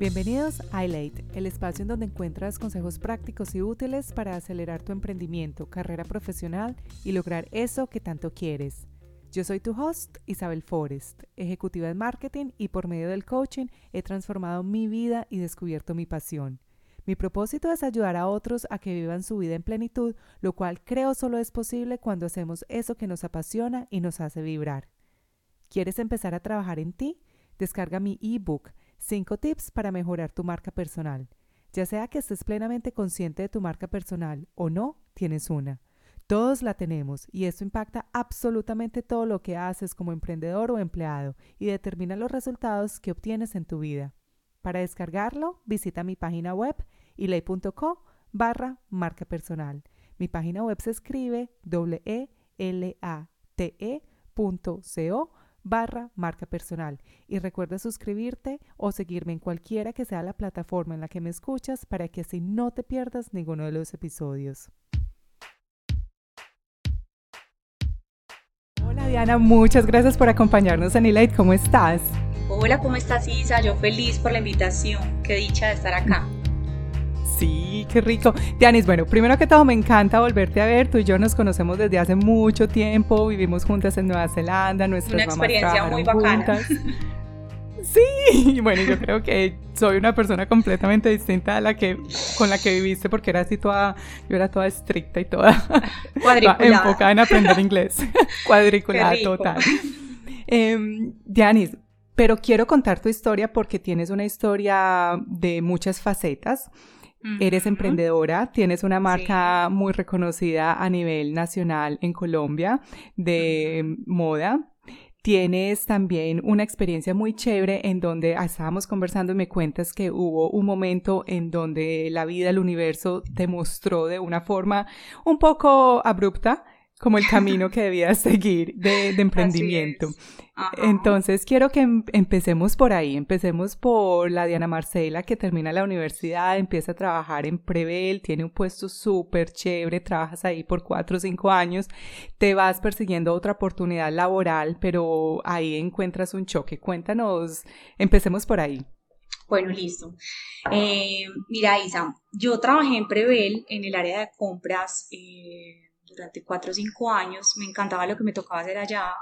Bienvenidos a iLate, el espacio en donde encuentras consejos prácticos y útiles para acelerar tu emprendimiento, carrera profesional y lograr eso que tanto quieres. Yo soy tu host, Isabel Forrest, ejecutiva de marketing y por medio del coaching he transformado mi vida y descubierto mi pasión. Mi propósito es ayudar a otros a que vivan su vida en plenitud, lo cual creo solo es posible cuando hacemos eso que nos apasiona y nos hace vibrar. ¿Quieres empezar a trabajar en ti? Descarga mi ebook 5 tips para mejorar tu marca personal. Ya sea que estés plenamente consciente de tu marca personal o no, tienes una. Todos la tenemos y esto impacta absolutamente todo lo que haces como emprendedor o empleado y determina los resultados que obtienes en tu vida. Para descargarlo, visita mi página web ilay.co barra marca personal. Mi página web se escribe w e a t -E barra marca personal. Y recuerda suscribirte o seguirme en cualquiera que sea la plataforma en la que me escuchas para que así no te pierdas ninguno de los episodios. Hola Diana, muchas gracias por acompañarnos en Elite. ¿Cómo estás? Hola, ¿cómo estás Isa? Yo feliz por la invitación. Qué dicha de estar acá. Sí, qué rico. Dianis, bueno, primero que todo me encanta volverte a ver. Tú y yo nos conocemos desde hace mucho tiempo, vivimos juntas en Nueva Zelanda, nuestras Una experiencia muy bacana. Sí, bueno, yo creo que soy una persona completamente distinta a la que con la que viviste porque era así toda, yo era toda estricta y toda enfocada en aprender inglés, cuadriculada total. Eh, Dianis, pero quiero contar tu historia porque tienes una historia de muchas facetas. Eres emprendedora, tienes una marca muy reconocida a nivel nacional en Colombia de moda. Tienes también una experiencia muy chévere en donde ah, estábamos conversando y me cuentas que hubo un momento en donde la vida, el universo te mostró de una forma un poco abrupta como el camino que debías seguir de, emprendimiento. Entonces quiero que em, empecemos por ahí, empecemos por la Diana Marcela que termina la universidad, empieza a trabajar en Prevel, tiene un puesto súper chévere, trabajas ahí por cuatro o cinco años, te vas persiguiendo otra oportunidad laboral, pero ahí encuentras un choque. Cuéntanos, empecemos por ahí. Bueno, listo. Eh, mira, Isa, yo trabajé en Prevel en el área de compras. Eh, durante cuatro o cinco años, me encantaba lo que me tocaba hacer allá,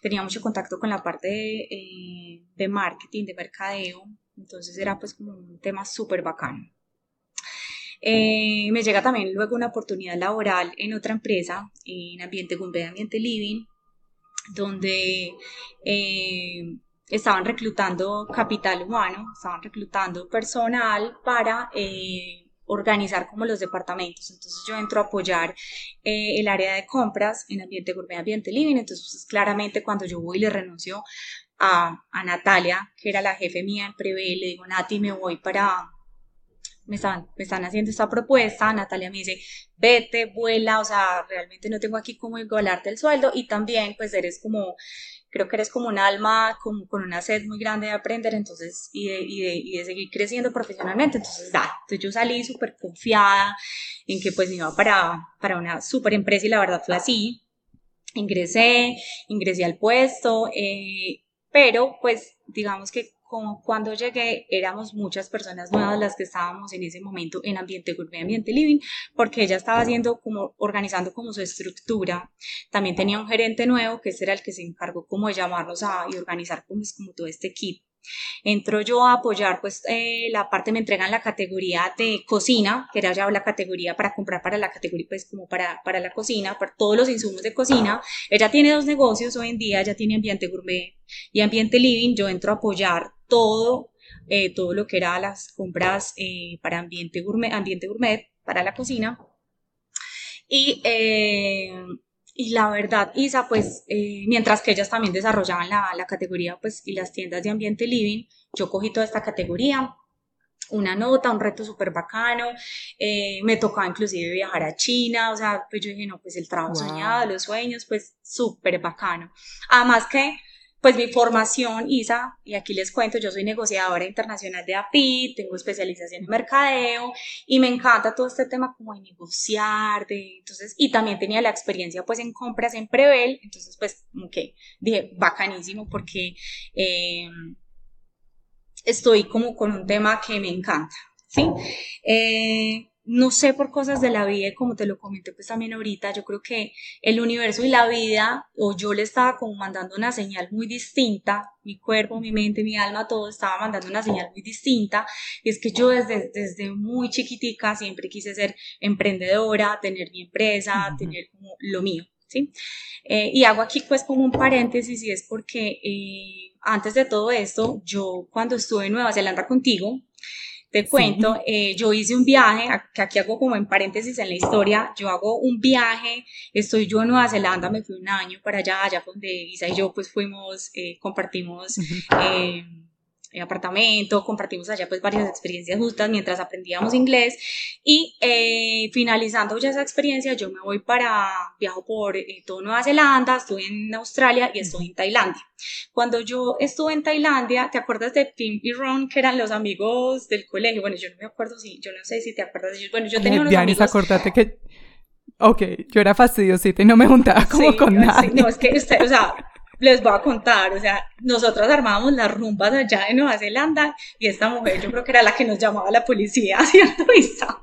tenía mucho contacto con la parte de, eh, marketing, de mercadeo, entonces era pues como un tema súper bacano. Eh, me llega también luego una oportunidad laboral en otra empresa, en Ambiente Gumbe, Ambiente Living, donde eh, estaban reclutando capital humano, estaban reclutando personal para organizar como los departamentos. Entonces yo entro a apoyar eh, el área de compras en ambiente gourmet, ambiente living. Entonces pues, claramente cuando yo voy y le renuncio a, a, Natalia, que era la jefe mía en Prevé, le digo, Nati, me voy para... Me están, me están haciendo esta propuesta, Natalia me dice, vete, vuela, o sea, realmente no tengo aquí cómo igualarte el sueldo y también pues eres como creo que eres como un alma con, con una sed muy grande de aprender entonces y de, y de, y de seguir creciendo profesionalmente. Entonces, da, entonces yo salí súper confiada en que pues me iba para, para una súper empresa y la verdad fue así. Ingresé, ingresé al puesto, eh, pero pues digamos que como cuando llegué éramos muchas personas nuevas las que estábamos en ese momento en ambiente gourmet, ambiente living, porque ella estaba haciendo como, organizando como su estructura. También tenía un gerente nuevo, que ese era el que se encargó como de llamarnos a, y organizar como, como todo este equipo. Entro yo a apoyar, pues eh, la parte me entregan la categoría de cocina, que era ya la categoría para comprar para la categoría, pues como para, para la cocina, para todos los insumos de cocina. Ella tiene dos negocios hoy en día, ya tiene ambiente gourmet y ambiente living. Yo entro a apoyar todo, eh, todo lo que era las compras eh, para ambiente gourmet, ambiente gourmet, para la cocina. Y, eh, y la verdad, Isa, pues, mientras que ellas también desarrollaban la, la, categoría, pues, y las tiendas de ambiente living, yo cogí toda esta categoría, una nota, un reto súper bacano, me tocaba inclusive viajar a China, o sea, pues yo dije, no, pues el trabajo soñado, los sueños, pues súper bacano. Además que pues mi formación, Isa, y aquí les cuento, yo soy negociadora internacional de API, tengo especialización en mercadeo y me encanta todo este tema como de negociar, de, entonces, y también tenía la experiencia pues en compras en Prevel, entonces pues como que dije, bacanísimo porque... Eh, estoy como con un tema que me encanta, ¿sí? Eh, no sé por cosas de la vida, como te lo comenté pues también ahorita, yo creo que el universo y la vida, o yo le estaba como mandando una señal muy distinta, mi cuerpo, mi mente, mi alma, todo estaba mandando una señal muy distinta, y es que yo desde, desde muy chiquitica siempre quise ser emprendedora, tener mi empresa, tener como lo mío, ¿sí? Eh, y hago aquí pues como un paréntesis y es porque eh, antes de todo esto, yo cuando estuve en Nueva Zelanda contigo, te cuento, eh, yo hice un viaje, que aquí hago como en paréntesis en la historia, yo hago un viaje, estoy yo en Nueva Zelanda, me fui un año para allá, allá donde Isa y yo pues fuimos, eh, compartimos apartamento, compartimos allá pues varias experiencias justas mientras aprendíamos inglés y eh, finalizando ya esa experiencia yo me voy para, viajo por eh, toda Nueva Zelanda, estuve en Australia y estoy en Tailandia. Cuando yo estuve en Tailandia, ¿te acuerdas de Tim y Ron que eran los amigos del colegio? Bueno, yo no me acuerdo si, yo no sé si te acuerdas de ellos. Bueno, yo tenía unos Dianis, amigos... acordate que... Ok, yo era fastidiosita y no me juntaba como con nadie. no, es que usted, o sea, les voy a contar, o sea, nosotros armábamos las rumbas allá en Nueva Zelanda y esta mujer yo creo que era la que nos llamaba a la policía, ¿cierto, Isa?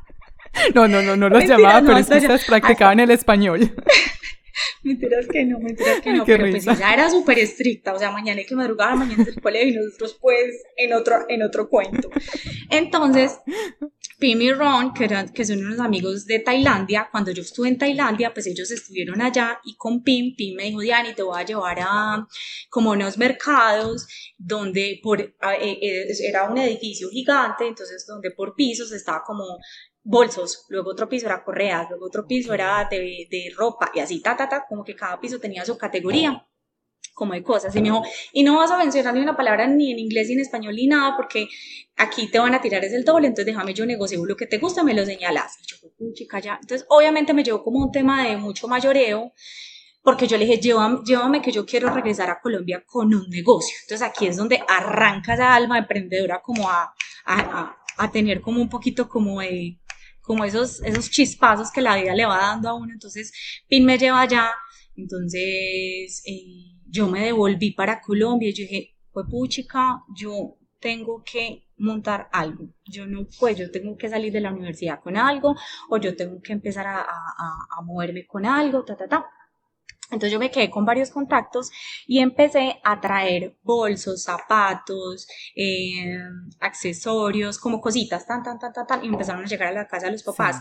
No, no, no, no los llamaba, pero es que ustedes practicaban el español. mentiras que no, mentiras que no, pero pues ella era súper estricta, o sea, mañana hay que madrugar, mañana es el colegio y nosotros pues en otro, en otro cuento. Entonces, Pim y Ron, que, eran, que son unos amigos de Tailandia, cuando yo estuve en Tailandia, pues ellos estuvieron allá y con Pim, Pim me dijo, Diani, te voy a llevar a como unos mercados donde por, eh, eh, era un edificio gigante, entonces donde por pisos estaba como bolsos, luego otro piso era correas, luego otro piso era de, de ropa y así, ta, ta, ta, como que cada piso tenía su categoría como de cosas. Y me dijo, y no vas a mencionar ni una palabra ni en inglés ni en español ni nada, porque aquí te van a tirar es el doble, entonces déjame yo negocio lo que te gusta, me lo señalas. Y yo, chica, ya. Entonces, obviamente me llevó como un tema de mucho mayoreo, porque yo le dije, llévame, llévame que yo quiero regresar a Colombia con un negocio. Entonces aquí es donde arranca esa alma emprendedora como a, a, a, tener como un poquito como de como esos, esos chispazos que la vida le va dando a uno. Entonces, PIN me lleva allá. Entonces, eh, yo me devolví para Colombia y yo dije, pues puchica, yo tengo que montar algo. Yo no, pues yo tengo que salir de la universidad con algo o yo tengo que empezar a, a, a moverme con algo, ta, ta, ta. Entonces yo me quedé con varios contactos y empecé a traer bolsos, zapatos, eh, accesorios, como cositas, tan, tan, tan, tan, tan, y empezaron a llegar a la casa de los papás.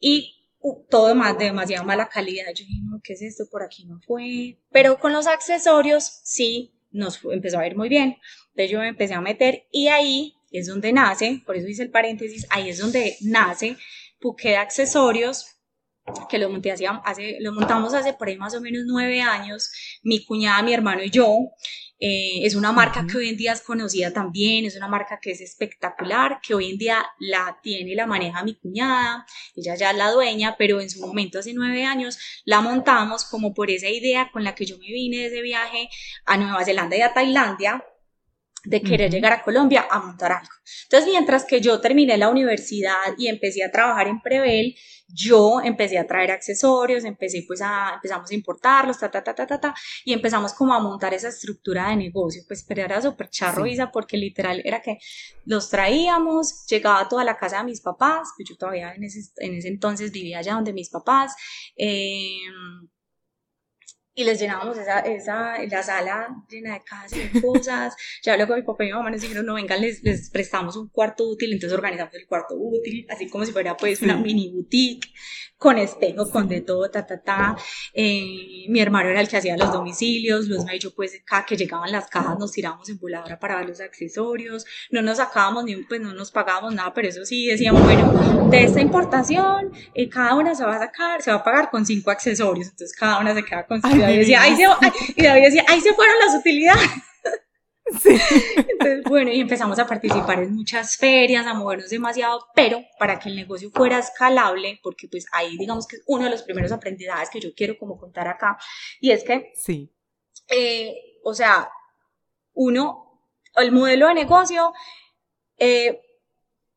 Y todo más de demasiado mala calidad. Yo dije, no, ¿qué es esto? Por aquí no fue. Pero con los accesorios, sí, nos empezó a ir muy bien. Entonces yo me empecé a meter y ahí es donde nace, por eso hice el paréntesis, ahí es donde nace Puqué de Accesorios, que lo, monté hace, lo montamos hace por ahí más o menos nueve años, mi cuñada, mi hermano y yo. Eh, es una marca que hoy en día es conocida también, es una marca que es espectacular, que hoy en día la tiene la maneja mi cuñada, ella ya es la dueña, pero en su momento, hace nueve años, la montamos como por esa idea con la que yo me vine de ese viaje a Nueva Zelanda y a Tailandia, de querer llegar a Colombia a montar algo. Entonces, mientras que yo terminé la universidad y empecé a trabajar en Prevel, yo empecé a traer accesorios, empecé pues a, empezamos a importarlos, ta, ta, ta, ta, ta, ta, y empezamos como a montar esa estructura de negocio, pues pero era súper charro, Isa, porque literal era que los traíamos, llegaba toda la casa de mis papás, pues yo todavía en ese, en ese entonces vivía allá donde mis papás, eh, y les llenábamos esa, esa, la sala llena de casas y cosas. Ya luego mi papá y mi mamá nos dijeron, no, vengan, les, les prestamos un cuarto útil, entonces organizamos el cuarto útil, así como si fuera pues una mini boutique con espejo, con de todo, ta, ta, ta. Eh, mi hermano era el que hacía los domicilios, los me dicho, pues, cada que llegaban las cajas nos tirábamos en voladora para ver los accesorios, no nos sacábamos ni, pues, no nos pagábamos nada, pero eso sí decíamos, bueno, de esta importación, eh, cada una se va a sacar, se va a pagar con cinco accesorios, entonces cada una se queda con cinco, y decía, ahí se, y David decía, ahí se fueron las utilidades. Entonces, bueno, y empezamos a participar en muchas ferias, a movernos demasiado, pero para que el negocio fuera escalable, porque pues ahí digamos que es uno de los primeros aprendizajes que yo quiero como contar acá, y es que, sí. Eh, o sea, uno, el modelo de negocio, eh,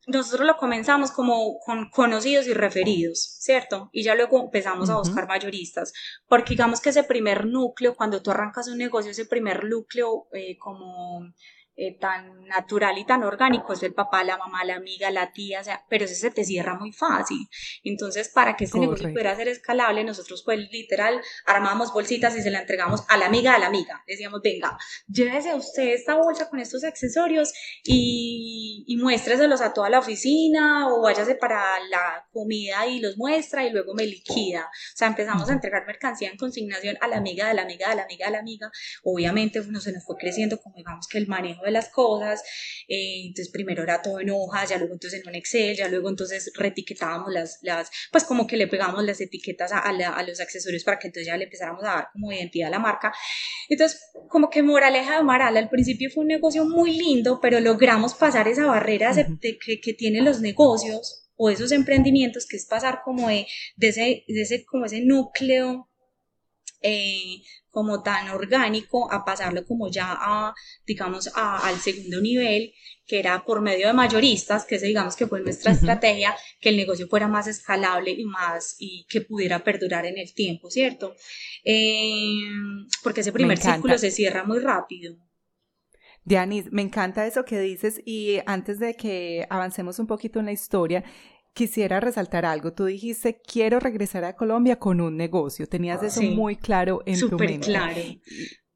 nosotros lo comenzamos como con conocidos y referidos, ¿cierto? Y ya luego empezamos a buscar mayoristas, porque digamos que ese primer núcleo, cuando tú arrancas un negocio, ese primer núcleo eh, como eh, tan natural y tan orgánico es el papá, la mamá, la amiga, la tía, o sea, pero ese se te cierra muy fácil. Entonces, para que este negocio pudiera ser escalable, nosotros pues literal armamos bolsitas y se la entregamos a la amiga, a la amiga. Decíamos, venga, llévese usted esta bolsa con estos accesorios y, y muéstreselos a toda la oficina o váyase para la comida y los muestra y luego me liquida. O sea, empezamos a entregar mercancía en consignación a la amiga, de la amiga, de la amiga, de la amiga. Obviamente, no se nos fue creciendo como digamos que el manejo de las cosas, eh, entonces primero era todo en hojas, ya luego entonces en un Excel, ya luego entonces retiquetábamos las, las pues como que le pegamos las etiquetas a, a, los accesorios para que entonces ya le empezáramos a dar como identidad a la marca. Entonces, como que moraleja de Maral, al principio fue un negocio muy lindo, pero logramos pasar esa barrera de, que, que tienen los negocios o esos emprendimientos, que es pasar como de, de, ese, de ese, como ese núcleo eh, como tan orgánico a pasarlo como ya a, digamos, al segundo nivel, que era por medio de mayoristas, que ese digamos que fue nuestra estrategia, que el negocio fuera más escalable y más, y que pudiera perdurar en el tiempo, ¿cierto? Eh, porque ese primer círculo se cierra muy rápido. Dianis, me encanta eso que dices y antes de que avancemos un poquito en la historia, quisiera resaltar algo. Tú dijiste, quiero regresar a Colombia con un negocio. Tenías eso muy claro en tu mente. claro.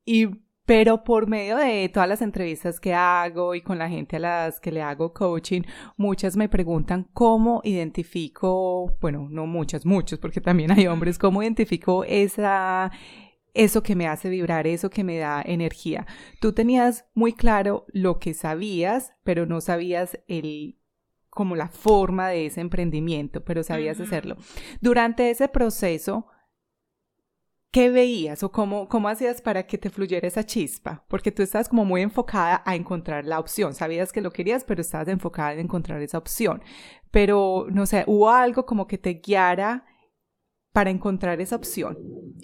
Y, pero por medio de todas las entrevistas que hago y con la gente a las que le hago coaching, muchas me preguntan cómo identifico, bueno, no muchas, muchos, porque también hay hombres, cómo identifico esa eso que me hace vibrar, eso que me da energía. Tú tenías muy claro lo que sabías, pero no sabías el como la forma de ese emprendimiento, pero sabías hacerlo. Durante ese proceso, ¿qué veías o cómo, cómo hacías para que te fluyera esa chispa? Porque tú estabas como muy enfocada a encontrar la opción. Sabías que lo querías, pero estabas enfocada en encontrar esa opción. Pero, no sé, ¿hubo algo como que te guiara para encontrar esa opción?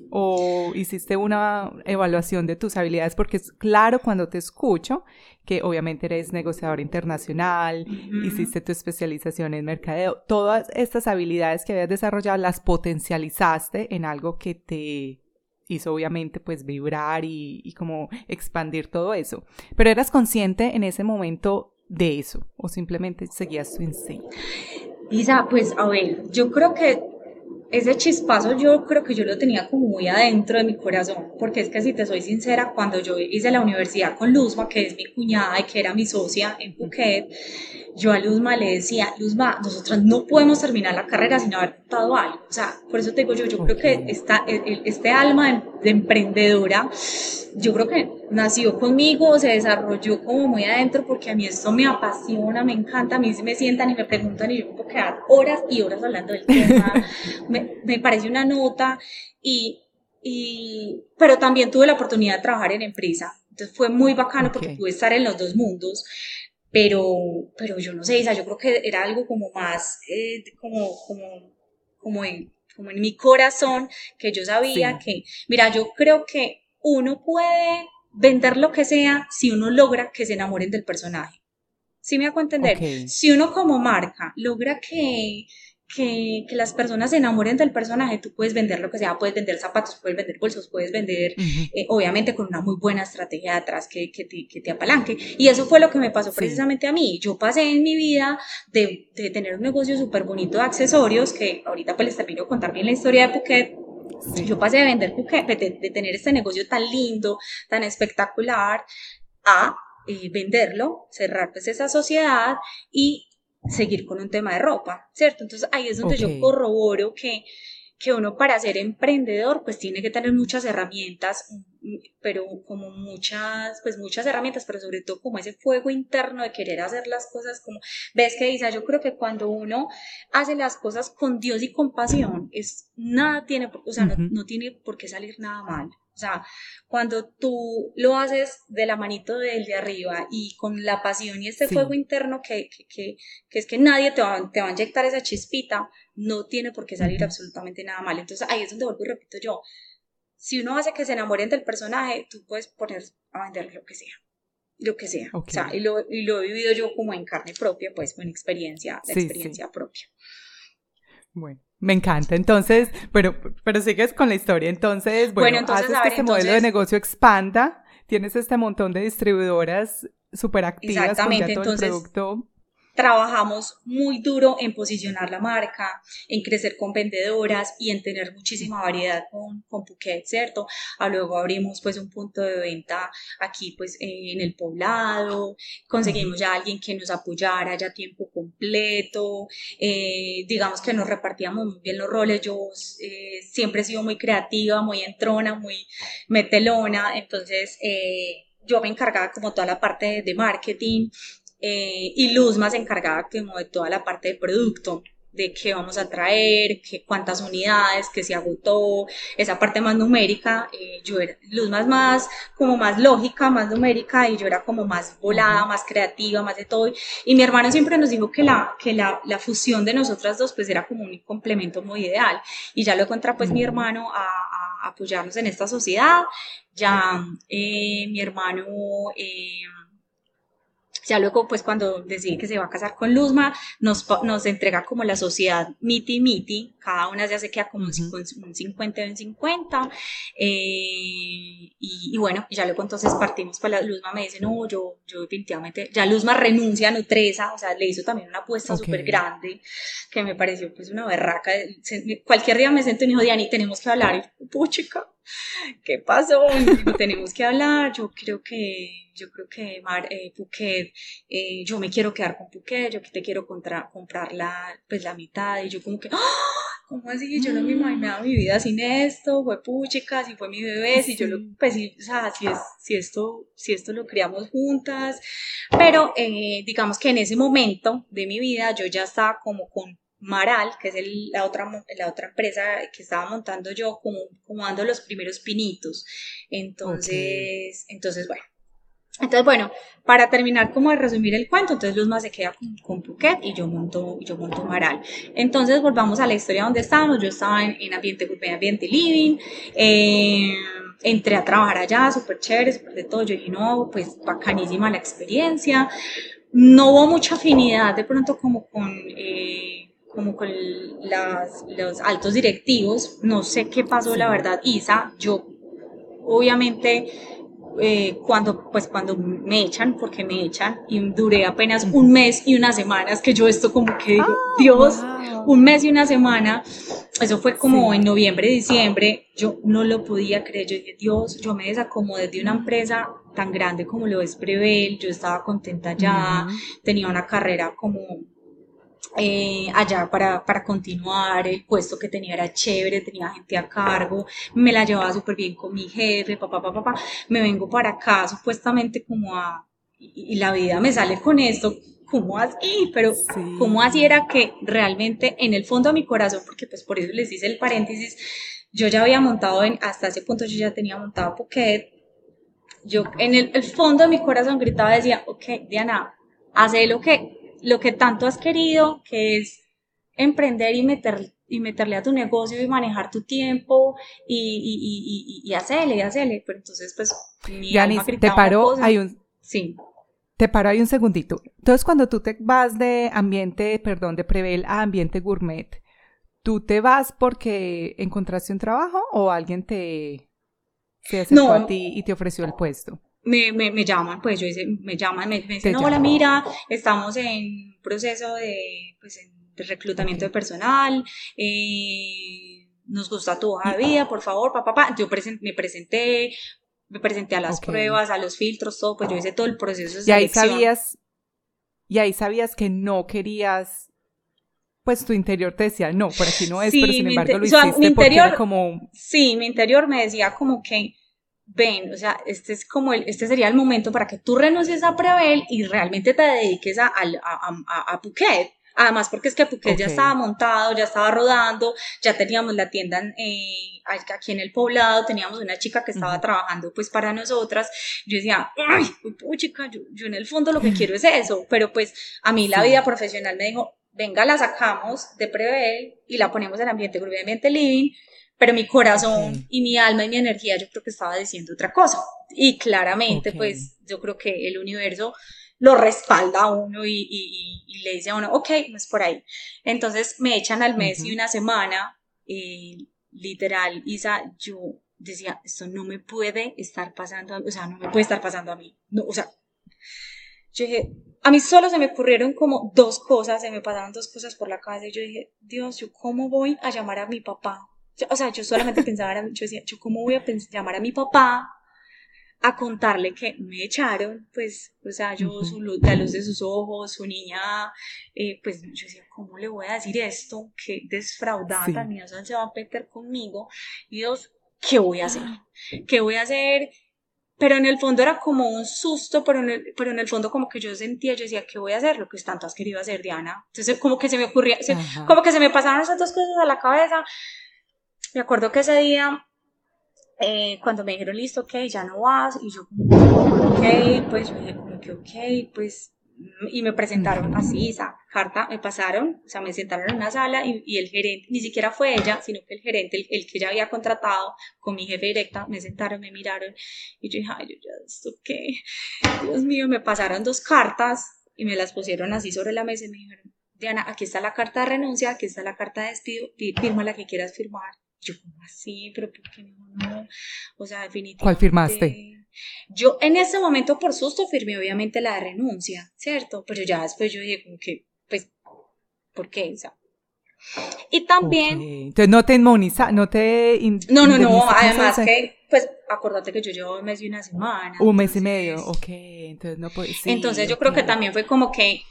¿O hiciste una evaluación de tus habilidades? Porque es claro cuando te escucho que obviamente eres negociador internacional, hiciste tu especialización en mercadeo, todas estas habilidades que habías desarrollado las potencializaste en algo que te hizo obviamente pues vibrar y, y como expandir todo eso. Pero eras consciente en ese momento de eso o simplemente seguías tu instinto. Isa, pues a ver, yo creo que ese chispazo yo creo que yo lo tenía como muy adentro de mi corazón, porque es que si te soy sincera, cuando yo hice la universidad con Luzma, que es mi cuñada y que era mi socia en Phuket, yo a Luzma le decía, Luzma, nosotras no podemos terminar la carrera sin haber contado algo. O sea, por eso te digo yo, yo creo que esta, este alma de, emprendedora, yo creo que nació conmigo, se desarrolló como muy adentro, porque a mí esto me apasiona, me encanta, a mí me sientan y me preguntan y yo puedo quedar horas y horas hablando del tema, me, me parece una nota y, y, pero también tuve la oportunidad de trabajar en empresa. Entonces fue muy bacano porque pude estar en los dos mundos pero, pero yo no sé, yo creo que era algo como más, eh, como, como, como, en, como en mi corazón, que yo sabía que, mira, yo creo que uno puede vender lo que sea si uno logra que se enamoren del personaje. ¿Sí me hago entender? Si uno como marca logra que, que, que, las personas se enamoren del personaje, tú puedes vender lo que sea, puedes vender zapatos, puedes vender bolsos, puedes vender, eh, obviamente con una muy buena estrategia atrás que, que, te, que, te, apalanque. Y eso fue lo que me pasó precisamente a mí. Yo pasé en mi vida de, de tener un negocio súper bonito de accesorios, que ahorita pues les termino de contar bien la historia de Phuket. Yo pasé de vender de, tener este negocio tan lindo, tan espectacular, a eh, venderlo, cerrar pues esa sociedad y seguir con un tema de ropa, ¿cierto? Entonces ahí es donde yo corroboro que, que uno para ser emprendedor pues tiene que tener muchas herramientas, pero como muchas, pues muchas herramientas, pero sobre todo como ese fuego interno de querer hacer las cosas como, ves que dice, yo creo que cuando uno hace las cosas con Dios y con pasión, es, nada tiene, o sea, no, no tiene por qué salir nada mal. O sea, cuando tú lo haces de la manito del de arriba y con la pasión y este fuego interno que, que, que, que, es que nadie te va, te va a inyectar esa chispita, no tiene por qué salir absolutamente nada mal. Entonces ahí es donde vuelvo y repito yo, si uno hace que se enamoren del personaje, tú puedes poner a vender lo que sea, lo que sea. O sea, y lo, y lo he vivido yo como en carne propia, pues con experiencia, de experiencia propia. Bueno. Me encanta. Entonces, pero, pero sigues con la historia. Entonces, bueno, haces que este modelo de negocio expanda. Tienes este montón de distribuidoras súper activas con ya todo entonces, el producto trabajamos muy duro en posicionar la marca, en crecer con vendedoras y en tener muchísima variedad con, con Phuket, ¿cierto? A luego abrimos pues un punto de venta aquí pues en el poblado, conseguimos ya alguien que nos apoyara ya a tiempo completo, eh, digamos que nos repartíamos muy bien los roles, yo eh, siempre he sido muy creativa, muy entrona, muy metelona, entonces... Eh, yo me encargaba como toda la parte de marketing, eh, y Luz más encargada como de toda la parte de producto de qué vamos a traer, qué, cuántas unidades, qué se agotó, esa parte más numérica, eh, yo era luz más, más, como más lógica, más numérica, y yo era como más volada, más creativa, más de todo, y mi hermano siempre nos dijo que la, que la, la fusión de nosotras dos pues era como un complemento muy ideal, y ya lo contra pues mi hermano a, a apoyarnos en esta sociedad, ya eh, mi hermano... Eh, ya luego, pues cuando decide que se va a casar con Luzma, nos, nos entrega como la sociedad miti miti, cada una ya se queda como un 50 en 50. Eh, y, bueno, ya luego entonces partimos para la Luzma, me dice, no, yo, yo definitivamente, ya Luzma renuncia a Nutresa, o sea, le hizo también una apuesta súper grande, que me pareció pues una berraca. Cualquier día me siento y me dijo, Diani, tenemos que hablar. Y, puchica, ¿qué pasó? tenemos que hablar, yo creo que yo creo que Mar, eh, Phuket, eh, yo me quiero quedar con Phuket, yo que te quiero comprar la, pues, la mitad, y yo como que, ¡Ah! ¿cómo así? Yo no me imaginaba mi vida sin esto, fue puchica, si fue mi bebé, si yo lo, pues o sea, si, es, si, esto, si esto lo criamos juntas, pero eh, digamos que en ese momento de mi vida yo ya estaba como con Maral, que es la, otra, la otra empresa que estaba montando yo, como, como dando los primeros pinitos. Entonces, entonces bueno, entonces, bueno, para terminar como de resumir el cuento, entonces Luzma se queda con, con Phuket y yo monto, yo monto Maral. Entonces, volvamos a la historia donde estábamos. Yo estaba en, en ambiente en ambiente living, eh, entré a trabajar allá, súper chévere, súper de todo. Yo dije, no, pues bacanísima la experiencia. No hubo mucha afinidad de pronto como con... Eh, como con las, los altos directivos, no sé qué pasó, la verdad, Isa, yo obviamente eh, cuando, pues cuando me echan, porque me echan, y duré apenas un mes y unas semanas, que yo esto como que digo, ah, Dios, un mes y una semana, eso fue como en noviembre, diciembre, yo no lo podía creer, yo dije, Dios, yo me desacomodé de una empresa tan grande como lo es Prevel, yo estaba contenta ya, tenía una carrera como eh, allá para, para, continuar, el puesto que tenía era chévere, tenía gente a cargo, me la llevaba súper bien con mi jefe, papá, papá, papá, me vengo para acá supuestamente como a, y, la vida me sale con esto, ¿cómo así? Pero ¿cómo así era que realmente en el fondo de mi corazón, porque pues por eso les hice el paréntesis, yo ya había montado, en, hasta ese punto yo ya tenía montado Phuket, yo en el, el fondo de mi corazón gritaba, decía, ok, Diana, hace lo que lo que tanto has querido, que es emprender y, meter, y meterle a tu negocio y manejar tu tiempo y, y, y, y hacerle, y hacerle. Pero entonces, pues, mi te paró, hay un... Sí. Te paro ahí un segundito. Entonces, cuando tú te vas de ambiente, perdón, de Prevel a ambiente gourmet, ¿tú te vas porque encontraste un trabajo o alguien te, se acercó a ti y te ofreció el puesto? Me, me, me, llaman, pues yo dice, me llaman, me, dicen, no, hola, mira, estamos en proceso de, pues, de reclutamiento de personal, eh, nos gusta tu hoja de vida, por favor, papá, papá. Yo me presenté, me presenté a las pruebas, a los filtros, todo, pues yo hice todo el proceso de selección. Y ahí sabías, y ahí sabías que no querías, pues tu interior te decía, no, por aquí no es, pero sin embargo lo hiciste mi interior, como... Sí, mi interior me decía como que ven, o sea, este es como el, este sería el momento para que tú renuncies a Prevel y realmente te dediques a, a, a, Phuket. Además, porque es que Phuket ya estaba montado, ya estaba rodando, ya teníamos la tienda eh, aquí en el poblado, teníamos una chica que estaba trabajando pues para nosotras. Yo decía, ay, chica, yo, yo, en el fondo lo que quiero es eso, pero pues a mí la vida profesional me dijo, venga, la sacamos de Prevel y la ponemos en ambiente, ambiente living pero mi corazón y mi alma y mi energía yo creo que estaba diciendo otra cosa. Y claramente, pues yo creo que el universo lo respalda a uno y, y, le dice a uno, ok, no es por ahí. Entonces me echan al mes y una semana, y literal, Isa, yo decía, esto no me puede estar pasando, o sea, no me puede estar pasando a mí. No, o sea, yo dije, a mí solo se me ocurrieron como dos cosas, se me pasaron dos cosas por la cabeza y yo dije, Dios, ¿yo cómo voy a llamar a mi papá? O sea, yo solamente pensaba, yo decía, ¿yo cómo voy a llamar a mi papá a contarle que me echaron, pues, o sea, yo, su la luz de sus ojos, su niña, eh, pues yo decía, ¿cómo le voy a decir esto? Qué desfraudada también se va a meter conmigo. Y Dios, ¿qué voy a hacer? ¿Qué voy a hacer? Pero en el fondo era como un susto, pero en el, pero en el fondo como que yo sentía, yo decía, ¿qué voy a hacer? Lo que tanto has querido hacer, Diana. Entonces como que se me ocurría, como que se me pasaron esas dos cosas a la cabeza. Me acuerdo que ese día eh, cuando me dijeron, listo, ok, ya no vas, y yo, ok, pues yo dije, como que, ok, pues, y me presentaron así, esa carta, me pasaron, o sea, me sentaron en una sala y, el gerente, ni siquiera fue ella, sino que el gerente, el, que ya había contratado con mi jefe directa, me sentaron, me miraron, y yo dije, ay, yo ya, ¿esto qué? Dios mío, me pasaron dos cartas y me las pusieron así sobre la mesa y me dijeron, Diana, aquí está la carta de renuncia, aquí está la carta de despido, firma la que quieras firmar. Yo, como así? ¿Pero por qué no? O sea, definitivamente. ¿Cuál firmaste? Yo en ese momento por susto firmé obviamente la de renuncia, ¿cierto? Pero ya después yo dije como que, pues, ¿por qué? O sea, y también... Entonces no te inmuniza, no te... no, no, no, además que, pues, acordate que yo llevo un mes y una semana. Un mes y medio, ok, entonces no puedes... entonces yo creo que también fue como que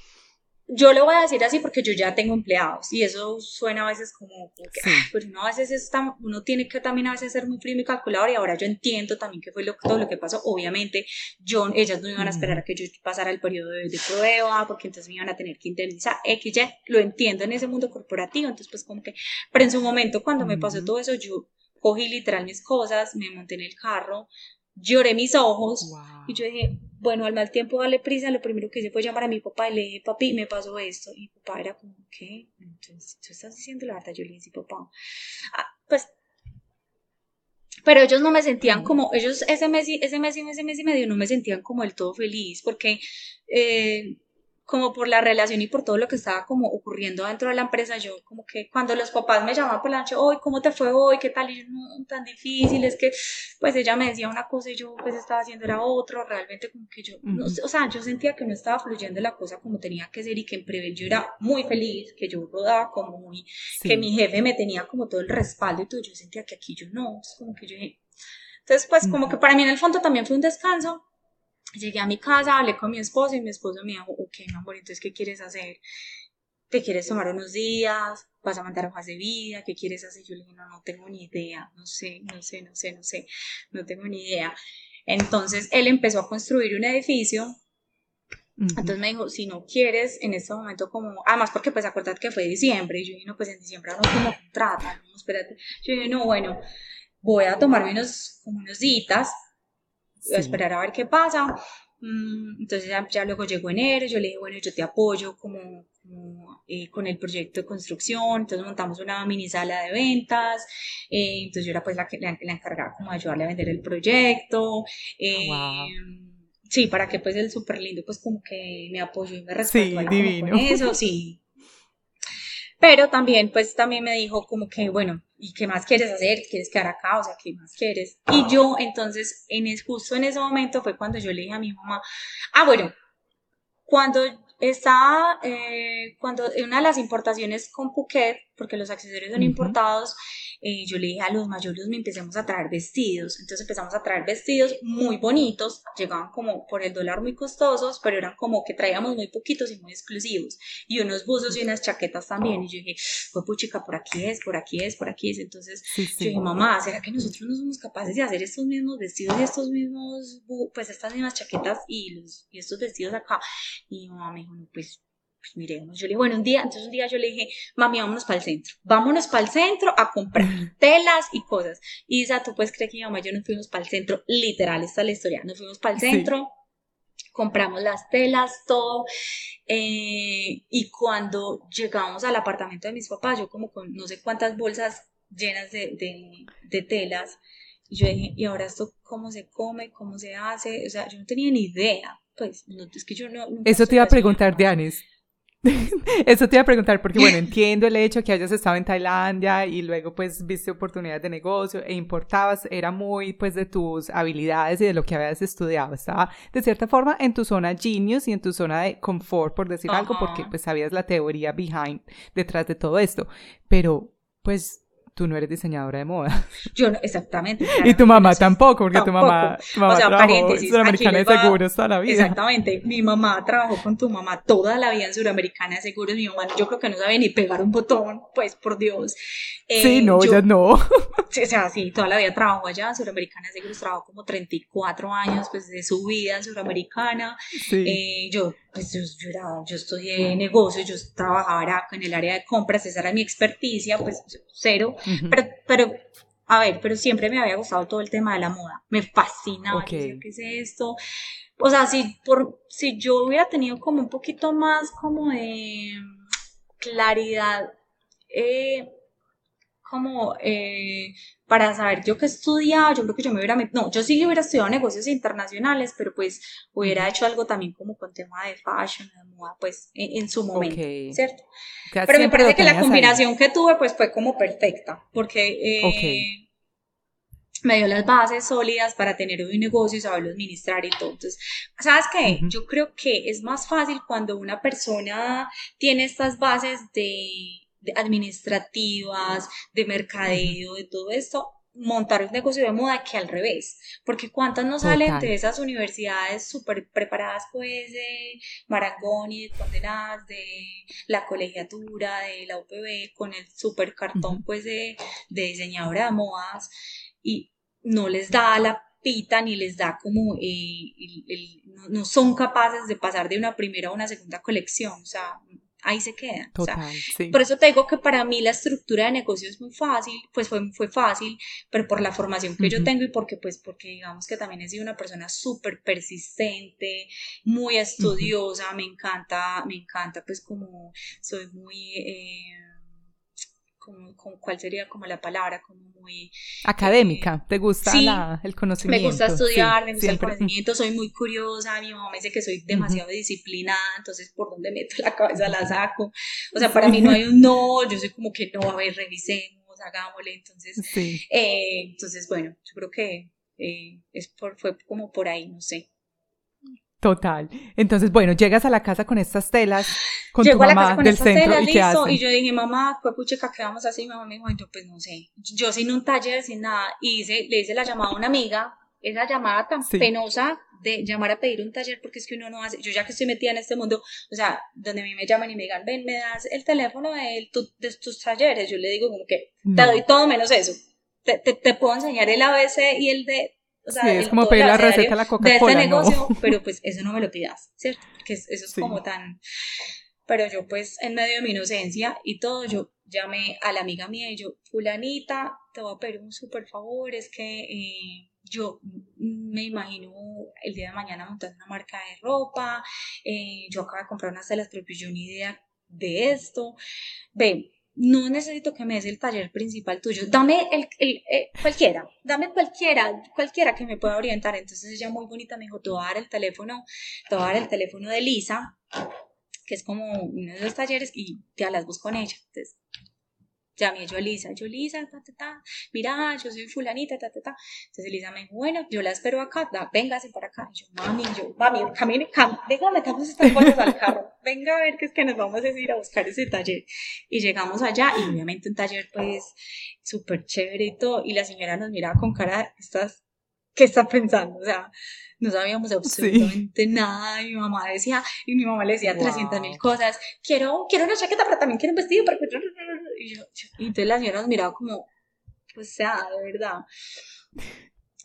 yo le voy a decir así porque yo ya tengo empleados y eso suena a veces como, que, pues uno a veces está, uno tiene que también a veces ser muy frío y calculador y ahora yo entiendo también que fue lo, todo lo que pasó. Obviamente, yo, ellas no iban a esperar a que yo pasara el periodo de, prueba porque entonces me iban a tener que indemnizar. X, ya lo entiendo en ese mundo corporativo, entonces pues como que, pero en su momento cuando me pasó todo eso, yo cogí literal mis cosas, me monté en el carro, lloré mis ojos y yo dije, bueno, al mal tiempo dale prisa, lo primero que hice fue llamar a mi papá y le dije, papi, me pasó esto. Y mi papá era como, ¿qué? Entonces, tú estás diciendo la verdad, yo le dije, papá. Ah, pues, pero ellos no me sentían como, ellos ese mes, ese mes y ese mes y medio no me sentían como del todo feliz, porque eh, como por la relación y por todo lo que estaba como ocurriendo dentro de la empresa, yo como que cuando los papás me llamaban por la noche, hoy, ¿cómo te fue hoy? ¿Qué tal? Y yo, no, tan difícil, es que pues ella me decía una cosa y yo pues estaba haciendo era otro, realmente como que yo, no, o sea, yo sentía que no estaba fluyendo la cosa como tenía que ser y que en Prevel yo era muy feliz, que yo rodaba como muy, que mi jefe me tenía como todo el respaldo y todo, yo sentía que aquí yo no, es como que yo entonces pues como que para mí en el fondo también fue un descanso, Llegué a mi casa, hablé con mi esposo y mi esposo me dijo, ok, mi amor, entonces, ¿qué quieres hacer? ¿Te quieres tomar unos días? ¿Vas a mandar hojas de vida? ¿Qué quieres hacer? Yo le dije, no, no tengo ni idea, no sé, no sé, no sé, no sé, no tengo ni idea. Entonces, él empezó a construir un edificio entonces me dijo, si no quieres en este momento como, además porque pues acuérdate que fue diciembre, y yo dije, no, pues en diciembre no como contrata, no, espérate. Yo dije, no, bueno, voy a tomarme unos, como unos días a esperar a ver qué pasa. Mm, entonces ya, luego llegó enero, yo le dije, bueno, yo te apoyo como, eh, con el proyecto de construcción, entonces montamos una mini sala de ventas, eh, entonces yo era pues la, que, la, encargaba como de ayudarle a vender el proyecto. Eh, sí, para que pues el súper lindo pues como que me apoyó y me respaldó sí, divino. eso, sí, pero también, pues también me dijo como que, bueno, ¿y qué más quieres hacer? ¿Quieres quedar acá? O sea, ¿qué más quieres? Y yo, entonces, en justo en ese momento fue cuando yo le dije a mi mamá, ah, bueno, cuando estaba, eh, cuando en una de las importaciones con Phuket, porque los accesorios son importados, eh, yo le dije a los mayores me empecemos a traer vestidos. Entonces empezamos a traer vestidos muy bonitos, llegaban como por el dólar muy costosos, pero eran como que traíamos muy poquitos y muy exclusivos. Y unos buzos y unas chaquetas también. Y yo dije, pues puchica, por aquí es, por aquí es, por aquí es. Entonces yo dije, mamá, ¿será que nosotros no somos capaces de hacer estos mismos vestidos y estos mismos, pues estas mismas chaquetas y, los, y estos vestidos acá? Y mi mamá me dijo, no, pues pues miremos. Yo le dije, bueno, un día, entonces un día yo le dije, mami, vámonos para el centro. Vámonos para el centro a comprar telas y cosas. Y Isa, tú puedes creer que mi mamá y yo nos fuimos para el centro, literal, esta es la historia. Nos fuimos para el centro. compramos las telas, todo, eh, y cuando llegamos al apartamento de mis papás, yo como con no sé cuántas bolsas llenas de, de, de telas, y yo dije, ¿y ahora esto cómo se come? ¿Cómo se hace? O sea, yo no tenía ni idea, pues, no, es que yo no... Eso te iba a preguntar, Dianis, Eso te iba a preguntar, porque bueno, entiendo el hecho que hayas estado en Tailandia y luego pues viste oportunidades de negocio e importabas, era muy pues de tus habilidades y de lo que habías estudiado. Estaba de cierta forma en tu zona genius y en tu zona de confort, por decir algo, porque pues sabías la teoría behind detrás de todo esto. Pero pues tú no eres diseñadora de moda. Yo no, exactamente. Y tu mamá tampoco, porque tu mamá, tu mamá o sea, trabajó en Suramericana de Seguros toda la vida. Exactamente. Mi mamá trabajó con tu mamá toda la vida en Suramericana de Seguros. Mi mamá, yo creo que no sabe ni pegar un botón, pues por Dios. sí, no, ya no. O sea, sí, toda la vida trabajó allá en Suramericana de Seguros, trabajó como 34 años, pues de su vida en Suramericana. Sí. Eh, yo pues yo, yo, estudié negocios, yo trabajaba en el área de compras, esa era mi experticia, pues cero, pero, pero, a ver, pero siempre me había gustado todo el tema de la moda, me fascinaba, ¿qué es esto? O sea, si, por, si yo hubiera tenido como un poquito más como de claridad, eh, como eh, para saber yo qué estudiaba, yo creo que yo me hubiera, no, yo sí hubiera estudiado negocios internacionales, pero pues hubiera hecho algo también como con tema de fashion, de moda, pues en, su momento, ¿cierto? pero me parece que la combinación que tuve pues fue como perfecta, porque eh, me dio las bases sólidas para tener un negocio y saberlo administrar y todo. Entonces, ¿sabes qué? Yo creo que es más fácil cuando una persona tiene estas bases de administrativas, de mercadeo, de todo esto, montar un negocio de moda que al revés, porque cuántas no salen de esas universidades súper preparadas pues de Marangoni, de condenadas, de la colegiatura, de la UPB, con el súper cartón pues de, de diseñadora de modas y no les da la pita ni les da como, eh, no, no, son capaces de pasar de una primera a una segunda colección, o sea, ahí se quedan. Por eso te digo que para mí la estructura de negocio es muy fácil, pues fue, fue fácil, pero por la formación que yo tengo y porque, pues, porque digamos que también he sido una persona súper persistente, muy estudiosa, me encanta, me encanta, pues como soy muy... Eh, como, ¿cuál sería como la palabra? Como muy... Académica, eh, ¿te gusta el conocimiento? Me gusta estudiar, me gusta el conocimiento, soy muy curiosa, mi mamá me dice que soy demasiado disciplinada, entonces por donde meto la cabeza la saco. O sea, para mí no hay un no, yo soy como que no, a ver, revisemos, hagámosle, entonces... Eh, entonces, bueno, yo creo que eh, es por, fue como por ahí, no sé. Total. Entonces, bueno, llegas a la casa con estas telas, con tu mamá del centro y qué Y yo dije, mamá, pues puchica, ¿qué vamos a hacer? Y mamá me dijo, yo pues no sé. Yo sin un taller, sin nada, y hice, le hice la llamada a una amiga, esa llamada tan penosa de llamar a pedir un taller, porque es que uno no hace, yo ya que estoy metida en este mundo, o sea, donde a mí me llaman y me digan, ven, me das el teléfono de, de tus talleres, yo le digo como que te doy todo menos eso. Te, te, te, puedo enseñar el ABC y el de o sea, es como pedir la receta a la Coca-Cola. De este negocio, pero pues eso no me lo pidas, ¿cierto? Porque eso es como tan. Pero yo, pues, en medio de mi inocencia y todo, yo llamé a la amiga mía y yo, Fulanita, te voy a pedir un súper favor, es que eh, yo me imagino el día de mañana montando una marca de ropa, eh, yo acabo de comprar unas telas, pero yo ni idea de esto. Ve, no necesito que me des el taller principal tuyo, dame el, el, eh, cualquiera, dame cualquiera, cualquiera que me pueda orientar. Entonces ella muy bonita me dijo, te voy a dar el teléfono, te voy a dar el teléfono de Lisa, que es como uno de los talleres, y te las busco con ella. Entonces llamé yo a yo Lisa, ta, ta, ta, mira, yo soy fulanita, ta, ta, ta. Entonces Lisa me dijo, bueno, yo la espero acá, da, véngase para acá. Y yo, mami, yo, mami, camine, cam, venga, metamos estas cosas al carro, venga a ver qué es que nos vamos a ir a buscar ese taller. Y llegamos allá, y obviamente un taller, pues, súper chévere y todo, y la señora nos miraba con cara, ¿estás, qué está pensando? O sea, no sabíamos absolutamente nada. Y mi mamá decía, y mi mamá le decía 300 mil cosas. Quiero, quiero una chaqueta, pero también quiero un vestido. Y, yo, y entonces la señora nos miraba como, pues sea, de verdad.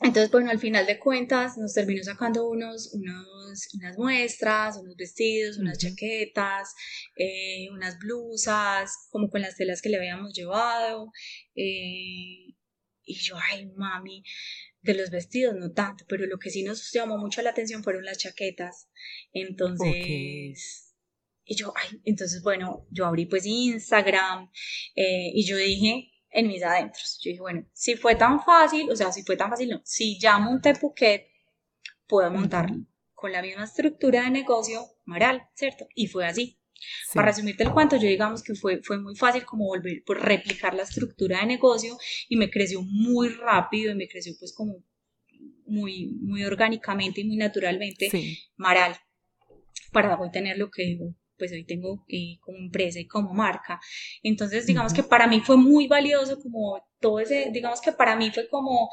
Entonces, bueno, al final de cuentas nos terminó sacando unos, unos, unas muestras, unos vestidos, unas chaquetas, eh, unas blusas, como con las telas que le habíamos llevado. Eh, y yo, ay, mami, de los vestidos no tanto, pero lo que sí nos llamó mucho la atención fueron las chaquetas. Entonces, y yo, ay, entonces, bueno, yo abrí pues Instagram eh, y yo dije en mis adentros, yo dije, bueno, si fue tan fácil, o sea, si fue tan fácil, no, si ya monté Phuket, puedo montarlo con la misma estructura de negocio, Maral, ¿cierto? Y fue así. Para resumirte el cuento, yo digamos que fue, fue muy fácil como volver, por replicar la estructura de negocio y me creció muy rápido y me creció pues como muy, muy orgánicamente y muy naturalmente. Maral, para hoy tener lo que pues hoy tengo eh, como empresa y como marca. Entonces, digamos que para mí fue muy valioso como todo ese, digamos que para mí fue como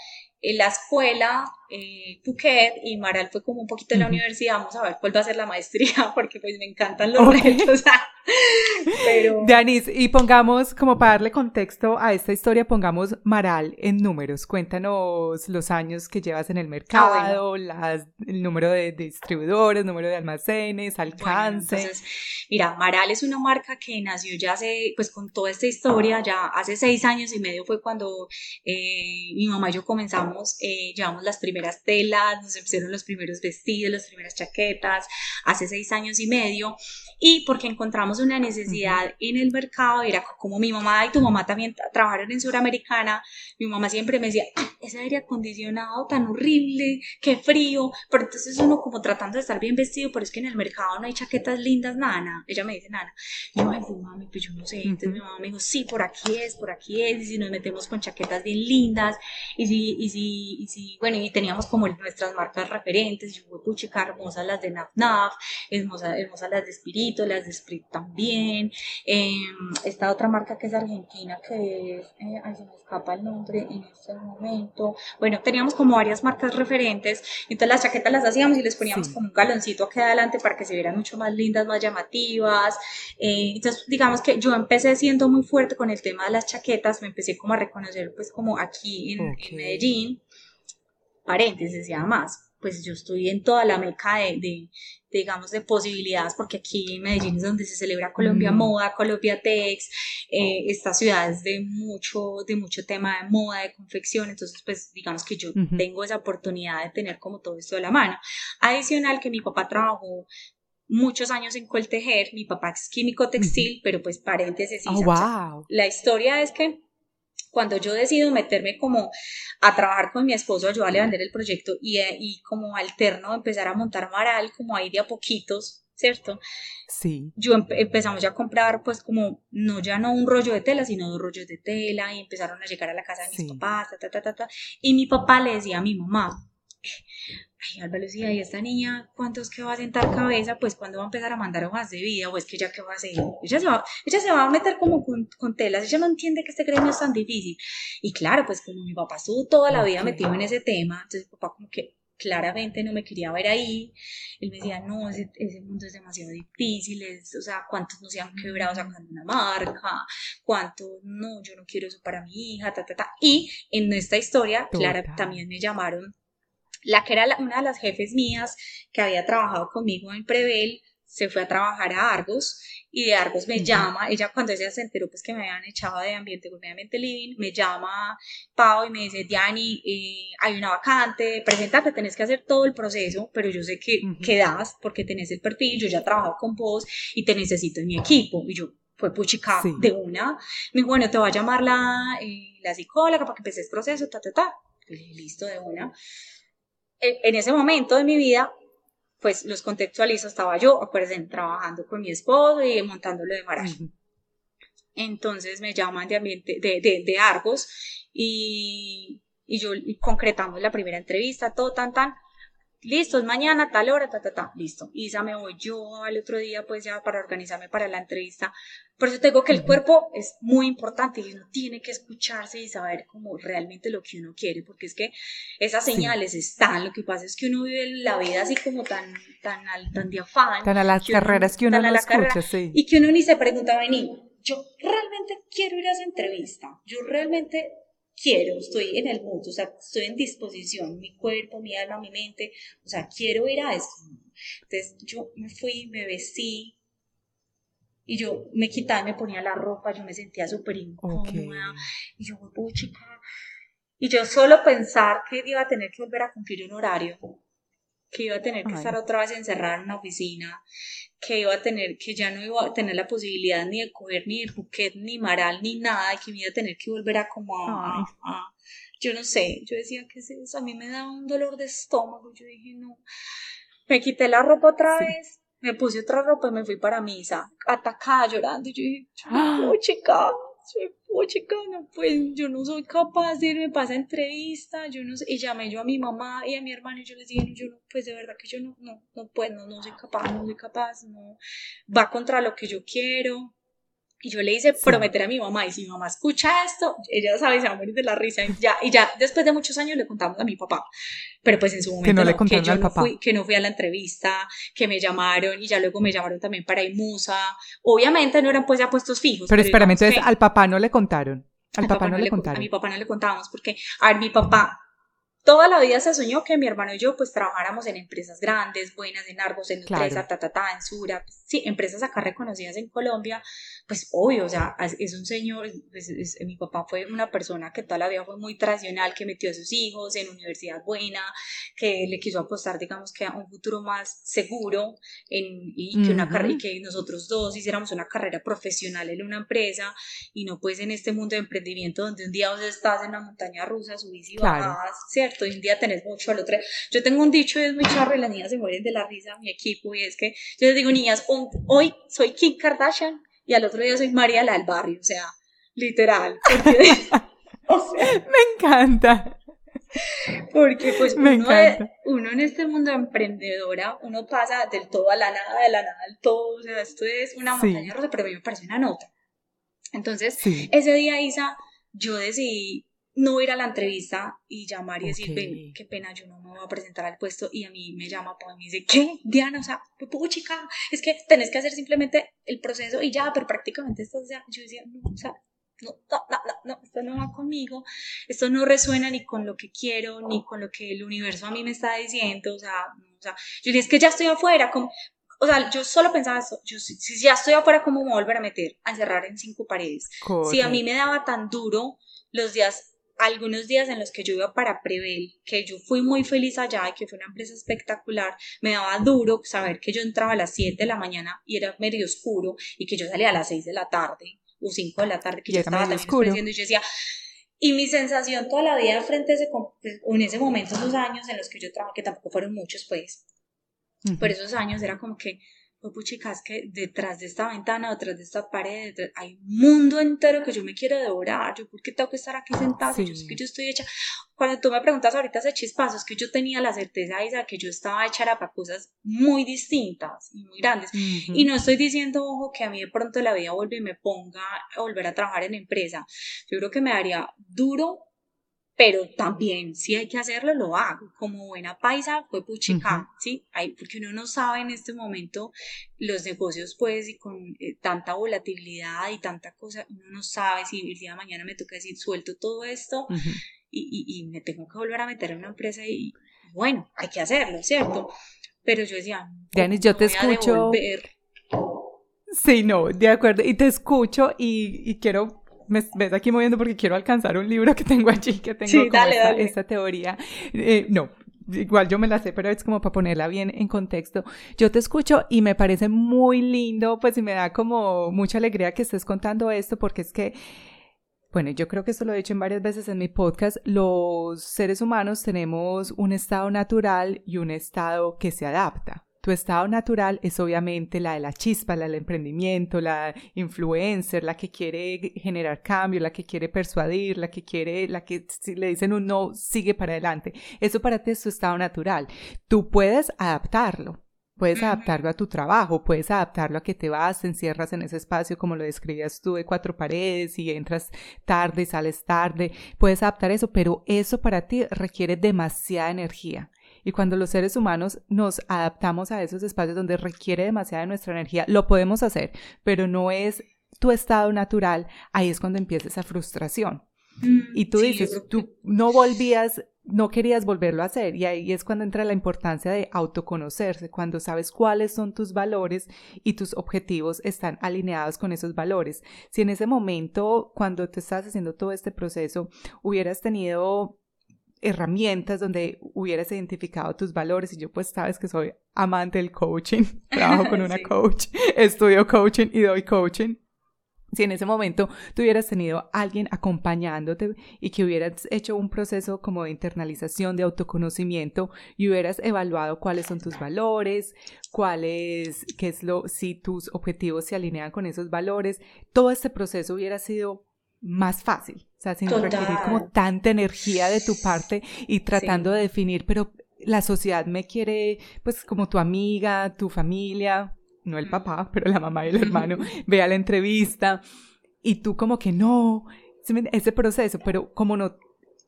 la escuela, eh, Phuket y Maral fue como un poquito en la universidad, vamos a ver cuál va a ser la maestría, porque pues me encantan los retos. Pero... Danis, y pongamos, como para darle contexto a esta historia, pongamos Maral en números. Cuéntanos los años que llevas en el ah, mercado, las, el número de distribuidores, número de almacenes, alcance. entonces, mira, Maral es una marca que nació ya hace, pues con toda esta historia, ya hace seis años y medio fue cuando eh, mi mamá y yo comenzamos, eh, llevamos las primeras telas, nos hicieron los primeros vestidos, las primeras chaquetas, hace seis años y medio, y porque encontramos una necesidad en el mercado, era como mi mamá y tu mamá también trabajaron en Suramericana, mi mamá siempre me decía, ese aire acondicionado tan horrible, qué frío, pero entonces uno como tratando de estar bien vestido, pero es que en el mercado no hay chaquetas lindas, nana, ella me dice, nana, yo, ay, pues mami, pues yo no sé, entonces mi mamá me dijo, sí, por aquí es, por aquí es, y si nos metemos con chaquetas bien lindas, y si, y si, y si, bueno, y teníamos como nuestras marcas referentes, yo, puchica, hermosas las de Naf Naf, hermosas, hermosas las de Espíritu, las de Sprit también, eh, esta otra marca que es argentina, que es, eh, ay, se me escapa el nombre en este momento, bueno, teníamos como varias marcas referentes, entonces las chaquetas las hacíamos y les poníamos como un galoncito aquí adelante para que se vieran mucho más lindas, más llamativas, eh, entonces digamos que yo empecé siendo muy fuerte con el tema de las chaquetas, me empecé como a reconocer pues como aquí en, en Medellín, paréntesis y más pues yo estoy en toda la meca de, digamos, de posibilidades, porque aquí en Medellín es donde se celebra Colombia mm. Moda, Colombia Tex, eh, esta ciudad es de mucho, de mucho tema de moda, de confección, entonces pues digamos que yo tengo esa oportunidad de tener como todo esto de la mano. Adicional que mi papá trabajó muchos años en Coltejer, mi papá es químico textil, pero pues paréntesis, oh, wow. la historia es que cuando yo decido meterme como a trabajar con mi esposo, ayudarle a vender el proyecto y, eh, y como alterno empezar a montar Maral, como ahí de a poquitos, ¿cierto? Sí. Yo empezamos ya a comprar, pues como, no ya no un rollo de tela, sino dos rollos de tela y empezaron a llegar a la casa de mis papás, ta, ta, ta, ta, ta. Y mi papá le decía a mi mamá, ay, Alba Lucía, ¿y esta niña cuánto es que va a sentar cabeza? Pues cuando va a empezar a mandar hojas de vida, o es que ya qué va a hacer. Ella se va, ella se va a meter como con, con, telas, ella no entiende que este gremio es tan difícil. Y claro, pues como mi papá estuvo toda la vida metido en ese tema, entonces mi papá como que claramente no me quería ver ahí. Él me decía, no, ese, ese mundo es demasiado difícil, es, o sea, cuántos no se han quebrado sacando una marca, cuántos, no, yo no quiero eso para mi hija, ta, ta, ta. Y en esta historia, claro, también me llamaron la que era una de las jefes mías que había trabajado conmigo en Prevel, se fue a trabajar a Argos y de Argos me llama, ella cuando ella se enteró pues que me habían echado de ambiente ambiente living, me llama Pau y me dice, Diani, eh, hay una vacante, preséntate, tenés que hacer todo el proceso, pero yo sé que quedas porque tenés el perfil, yo ya trabajo con vos y te necesito en mi equipo. Y yo, fue puchica de una, me dijo, bueno, te va a llamar la, eh, la psicóloga para que empieces el proceso, ta, ta, ta. Listo, de una en ese momento de mi vida, pues los contextualizo, estaba yo, acuérdense, trabajando con mi esposo y montándolo de maraje. Entonces me llaman de ambiente, de, de, de Argos y, y yo concretamos la primera entrevista, todo tan tan listo, es mañana, tal hora, ta, ta, ta, listo. Isa me voy yo al otro día, pues ya para organizarme para la entrevista. Por eso tengo que el cuerpo es muy importante y uno tiene que escucharse y saber como realmente lo que uno quiere, porque es que esas señales están. Lo que pasa es que uno vive la vida así como tan, tan, tan de afán. Tan a las carreras que uno no escucha, sí. Y que uno ni se pregunta, vení, yo realmente quiero ir a esa entrevista. Yo realmente quiero, estoy en el mundo, o sea, estoy en disposición, mi cuerpo, mi alma, mi mente, o sea, quiero ir a eso. Entonces yo me fui, me vestí y yo me quitaba, me ponía la ropa, yo me sentía súper incómoda y yo, chica, y yo solo pensar que iba a tener que volver a cumplir un horario, que iba a tener que estar otra vez encerrada en una oficina, que iba a tener, que ya no iba a tener la posibilidad ni de coger ni el buquet, ni maral, ni nada, que me iba a tener que volver a como a, yo no sé, yo decía que eso, a mí me daba un dolor de estómago, yo dije no, me quité la ropa otra vez me puse otra ropa y me fui para misa, atacada, llorando. Yo dije, no, chica, no, pues yo no soy capaz de irme para esa entrevista, yo no sé, y llamé yo a mi mamá y a mi hermano y yo les dije, yo no, pues de verdad que yo no, no, no puedo, no, no soy capaz, no soy capaz, no, va contra lo que yo quiero, y yo le hice prometer a mi mamá, y si mi mamá escucha esto, ella sabe, se va a morir de la risa. Y ya, y ya después de muchos años le contamos a mi papá. Pero pues en su momento que no, le contaron que yo al no papá. Fui, que no fui a la entrevista, que me llamaron y ya luego me llamaron también para Imusa. Obviamente no eran pues ya puestos fijos. Pero, espérame, entonces al papá no le contaron. Al, papá, no le contaron. A mi papá no le contábamos porque, a ver, mi papá toda la vida se soñó que mi hermano y yo pues trabajáramos en empresas grandes, buenas, en Argos, en Nutresa, ta, ta, ta, en Sura, sí, empresas acá reconocidas en Colombia, pues obvio, o sea, es un señor, pues, es, mi papá fue una persona que toda la vida fue muy tradicional, que metió a sus hijos en universidad buena, que le quiso apostar, digamos, que a un futuro más seguro en, y, que una uh -huh. y que nosotros dos hiciéramos una carrera profesional en una empresa y no pues en este mundo de emprendimiento donde un día vos estás en una montaña rusa, subís y claro. bajás, ¿cierto? Y un día tenés mucho al otro. Yo tengo un dicho y es muy charro y las niñas se mueren de la risa, mi equipo, y es que yo les digo, niñas, hoy soy Kim Kardashian y al otro día soy María la del barrio, o sea, literal. Porque, o sea, me encanta. Porque pues me uno, encanta. uno en este mundo emprendedora, uno pasa del todo a la nada, de la nada al todo, o sea, esto es una Sí. montaña rusa, pero a mí me parece una nota. Entonces, Sí. ese día, Isa, yo decidí no ir a la entrevista y llamar y decir, ven, qué pena, yo no me voy a presentar al puesto. Y a mí me llama papá y me dice, ¿qué? Diana, o sea, chica, es que tenés que hacer simplemente el proceso y ya, pero prácticamente esto, o sea, yo decía, no, o sea, no, no, no, no, esto no va conmigo, esto no resuena ni con lo que quiero, ni con lo que el universo a mí me está diciendo, o sea, no, o sea yo dije, es que ya estoy afuera, como, o sea, yo solo pensaba eso, yo, si, si ya estoy afuera, ¿cómo me voy a volver a meter? A encerrar en cinco paredes. Si a mí me daba tan duro los días, algunos días en los que yo iba para Prevel, que yo fui muy feliz allá y que fue una empresa espectacular, me daba duro saber que yo entraba a las 7 de la mañana y era medio oscuro y que yo salía a las 6 de la tarde o 5 de la tarde, que Y yo estaba también oscuro. y yo decía, y mi sensación toda la vida frente a ese, pues, en ese momento, esos años en los que yo trabajé, que tampoco fueron muchos, pues, por esos años era como que, pues puchica, es que detrás de esta ventana, detrás de esta pared, detrás- hay un mundo entero que yo me quiero devorar. Yo, ¿por qué tengo que estar aquí sentada? Si Yo sé Sí. que yo estoy hecha. Cuando tú me preguntas ahorita ese chispazo, es que yo tenía la certeza, Isa, que yo estaba hecha para cosas muy distintas y muy grandes. Ujú. Y no estoy diciendo, ojo, que a mí de pronto la vida vuelve y me ponga a volver a trabajar en empresa. Yo creo que me daría duro, pero también si hay que hacerlo, lo hago. Como buena paisa, fue puchica. ¿sí? Hay, porque uno no sabe en este momento los negocios, pues, y con eh, tanta volatilidad y tanta cosa, uno no sabe si el día de mañana me toca decir, suelto todo esto y, y, y me tengo que volver a meter en una empresa y, bueno, hay que hacerlo, ¿cierto? Pero yo decía, Dianis, yo no te voy a escucho. devolver. Sí, no, de acuerdo. Y te escucho y, y quiero, me ves aquí moviendo porque quiero alcanzar un libro que tengo allí, que tengo Sí, como dale, esta, dale. esta teoría. Eh, no, igual yo me la sé, pero es como para ponerla bien en contexto. Yo te escucho y me parece muy lindo, pues y me da como mucha alegría que estés contando esto porque es que bueno, yo creo que esto lo he dicho en varias veces en mi podcast, los seres humanos tenemos un estado natural y un estado que se adapta. Tu estado natural es obviamente la de la chispa, la del emprendimiento, la influencer, la que quiere generar cambio, la que quiere persuadir, la que quiere, la que si le dicen un no, sigue para adelante. Eso para ti es tu estado natural. Tú puedes adaptarlo. Puedes adaptarlo a tu trabajo, puedes adaptarlo a que te vas, te encierras en ese espacio como lo describías tú de cuatro paredes y entras tarde, sales tarde, puedes adaptar eso, pero eso para ti requiere demasiada energía. Y cuando los seres humanos nos adaptamos a esos espacios donde requiere demasiada de nuestra energía, lo podemos hacer, pero no es tu estado natural, ahí es cuando empieza esa frustración. Y tú Sí, dices, que- tú no volvías, no querías volverlo a hacer. Y ahí es cuando entra la importancia de autoconocerse, cuando sabes cuáles son tus valores y tus objetivos están alineados con esos valores. Si en ese momento, cuando te estás haciendo todo este proceso, hubieras tenido herramientas donde hubieras identificado tus valores y yo pues sabes que soy amante del coaching, trabajo con una Sí. coach, estudio coaching y doy coaching. si en ese momento tú hubieras tenido alguien acompañándote y que hubieras hecho un proceso como de internalización, de autoconocimiento y hubieras evaluado cuáles son tus valores, cuáles, qué es lo, si tus objetivos se alinean con esos valores, todo este proceso hubiera sido más fácil, o sea, sin requerir como tanta energía de tu parte y tratando de definir, pero la sociedad me quiere, pues como tu amiga, tu familia, no el papá, pero la mamá y el hermano, vea la entrevista y tú como que no, ese proceso, pero como no,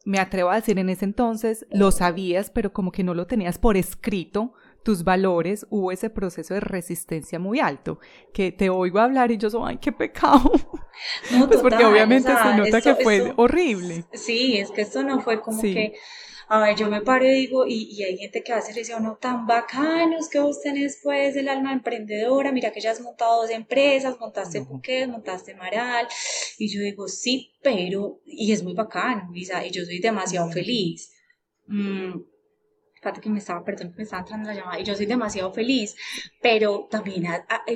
me atrevo a decir en ese entonces, lo sabías, pero como que no lo tenías por escrito, tus valores, hubo ese proceso de resistencia muy alto, que te oigo hablar y yo soy, ay, qué pecado. pues porque obviamente se nota que fue horrible. Sí, es que esto no fue como que a ver, yo me paro y digo, y, hay gente que va a hacer ese no tan bacanos que vos tenés pues el alma emprendedora, mira que ya has montado dos empresas, montaste Puquet, montaste Maral, y yo digo, sí, pero, y es muy bacano, Lisa, y yo soy demasiado feliz. Mm, que me estaba, perdón, me estaba entrando la llamada, y yo soy demasiado feliz, pero también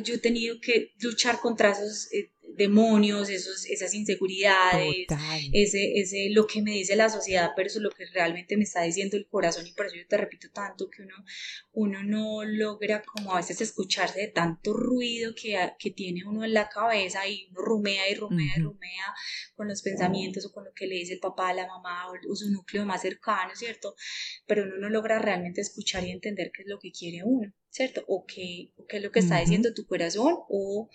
yo he tenido que luchar contra esos, eh, demonios, esos, esas inseguridades, ese, ese, lo que me dice la sociedad, pero eso es lo que realmente me está diciendo el corazón y por eso yo te repito tanto que uno, uno no logra como a veces escucharse de tanto ruido que, que tiene uno en la cabeza y uno rumea y rumea y rumea con los pensamientos o con lo que le dice el papá, la mamá o, su núcleo más cercano, ¿cierto? Pero uno no logra realmente escuchar y entender qué es lo que quiere uno. ¿cierto? O qué, qué es lo que está diciendo tu corazón o,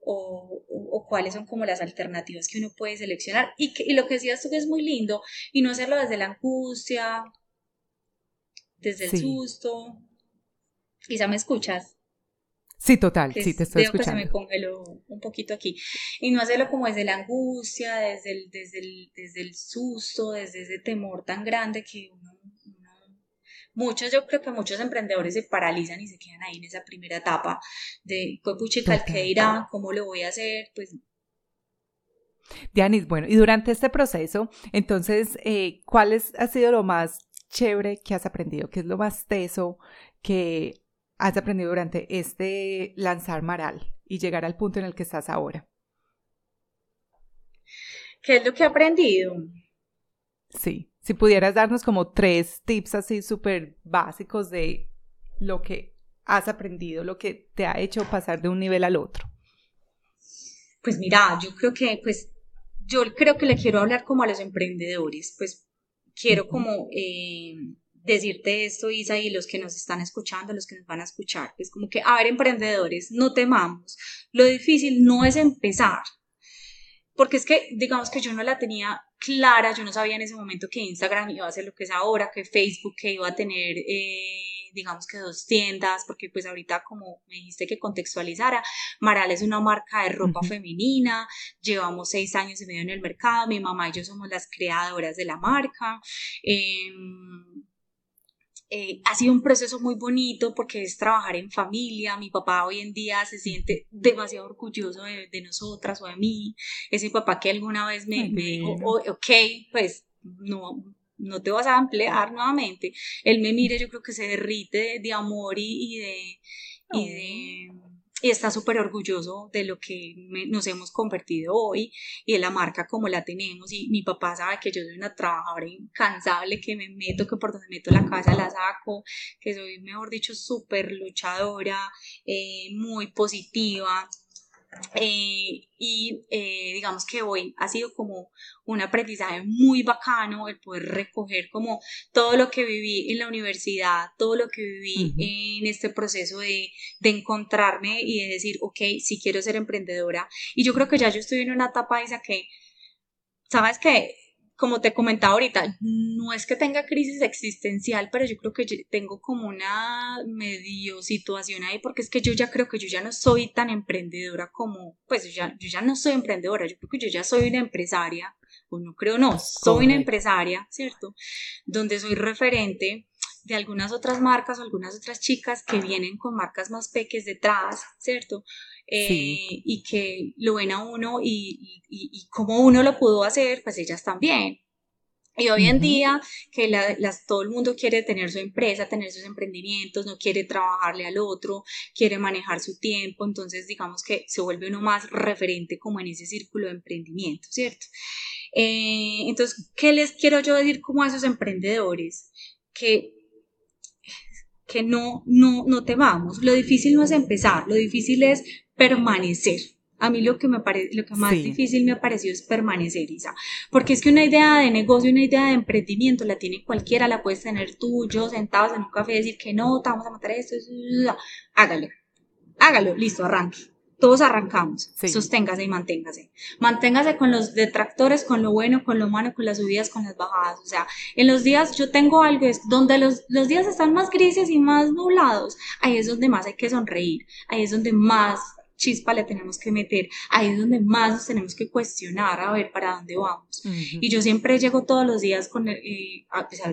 o, cuáles son como las alternativas que uno puede seleccionar. Y, que, y lo que decías tú que es muy lindo, y no hacerlo desde la angustia, desde el susto. Quizá me escuchas. Sí, total, sí, te estoy escuchando. Que se me congeló un poquito aquí. Y no hacerlo como desde la angustia, desde el, desde el, desde el susto, desde ese temor tan grande que uno muchos, yo creo que muchos emprendedores se paralizan y se quedan ahí en esa primera etapa de, pues ¿qué? ¿Cómo lo voy a hacer? Pues Dianis, bueno, y durante este proceso, entonces, eh, ¿cuál es, ha sido lo más chévere que has aprendido? ¿Qué es lo más teso que has aprendido durante este lanzar Maral y llegar al punto en el que estás ahora? ¿Qué es lo que he aprendido? Sí. Si pudieras darnos como tres tips así súper básicos de lo que has aprendido, lo que te ha hecho pasar de un nivel al otro. Pues mira, yo creo que, pues, yo creo que le quiero hablar como a los emprendedores, pues quiero como eh, decirte esto, Isa, y los que nos están escuchando, los que nos van a escuchar, pues como que, a ver, emprendedores, no temamos, lo difícil no es empezar, porque es que, digamos que yo no la tenía clara, yo no sabía en ese momento que Instagram iba a ser lo que es ahora, que Facebook que iba a tener, eh, digamos que dos tiendas, porque pues ahorita como me dijiste que contextualizara, Maral es una marca de ropa femenina, llevamos seis años y medio en el mercado, mi mamá y yo somos las creadoras de la marca. Eh, eh, ha sido un proceso muy bonito porque es trabajar en familia. Mi papá hoy en día se siente demasiado orgulloso de, nosotras o de mí. Ese papá que alguna vez me, dijo, ok, pues no, no te vas a emplear nuevamente. Él me mire, yo creo que se derrite de, amor y, de, y de y está súper orgulloso de lo que nos hemos convertido hoy y de la marca como la tenemos. Y mi papá sabe que yo soy una trabajadora incansable, que me meto, que por donde meto la casa la saco, que soy, mejor dicho, súper luchadora, eh, muy positiva, eh, y eh, digamos que hoy ha sido como un aprendizaje muy bacano el poder recoger como todo lo que viví en la universidad, todo lo que viví en este proceso de, de, encontrarme y de decir, ok, si quiero ser emprendedora. Y yo creo que ya yo estoy en una etapa esa que, ¿sabes qué? Como te comentaba ahorita, no es que tenga crisis existencial, pero yo creo que tengo como una medio situación ahí, porque es que yo ya creo que yo ya no soy tan emprendedora como, pues yo ya, yo ya no soy emprendedora, yo creo que yo ya soy una empresaria, o no creo, no, soy una empresaria, ¿cierto? Donde soy referente de algunas otras marcas o algunas otras chicas que vienen con marcas más pequeñas detrás, ¿cierto? Eh, y que lo ven a uno y, y, como uno lo pudo hacer, pues ellas también. Y hoy en día que las, todo el mundo quiere tener su empresa, tener sus emprendimientos, no quiere trabajarle al otro, quiere manejar su tiempo, entonces digamos que se vuelve uno más referente como en ese círculo de emprendimiento, ¿cierto? Eh, entonces, ¿qué les quiero yo decir como a esos emprendedores? Que que no, no, no te vamos. Lo difícil no es empezar, lo difícil es permanecer. A mí lo que, me parece, lo que más difícil me ha parecido es permanecer, Isa. Porque es que una idea de negocio, una idea de emprendimiento la tiene cualquiera, la puedes tener tú, yo, sentados en un café y decir que no, te vamos a matar esto, hágalo, hágalo, listo, arranque. Todos arrancamos, sosténgase y manténgase. Manténgase con los detractores, con lo bueno, con lo malo, con las subidas, con las bajadas. O sea, en los días, yo tengo algo, es donde los, los días están más grises y más nublados, ahí es donde más hay que sonreír, ahí es donde más chispa le tenemos que meter, ahí es donde más nos tenemos que cuestionar a ver para dónde vamos. Y yo siempre llego todos los días con, eh,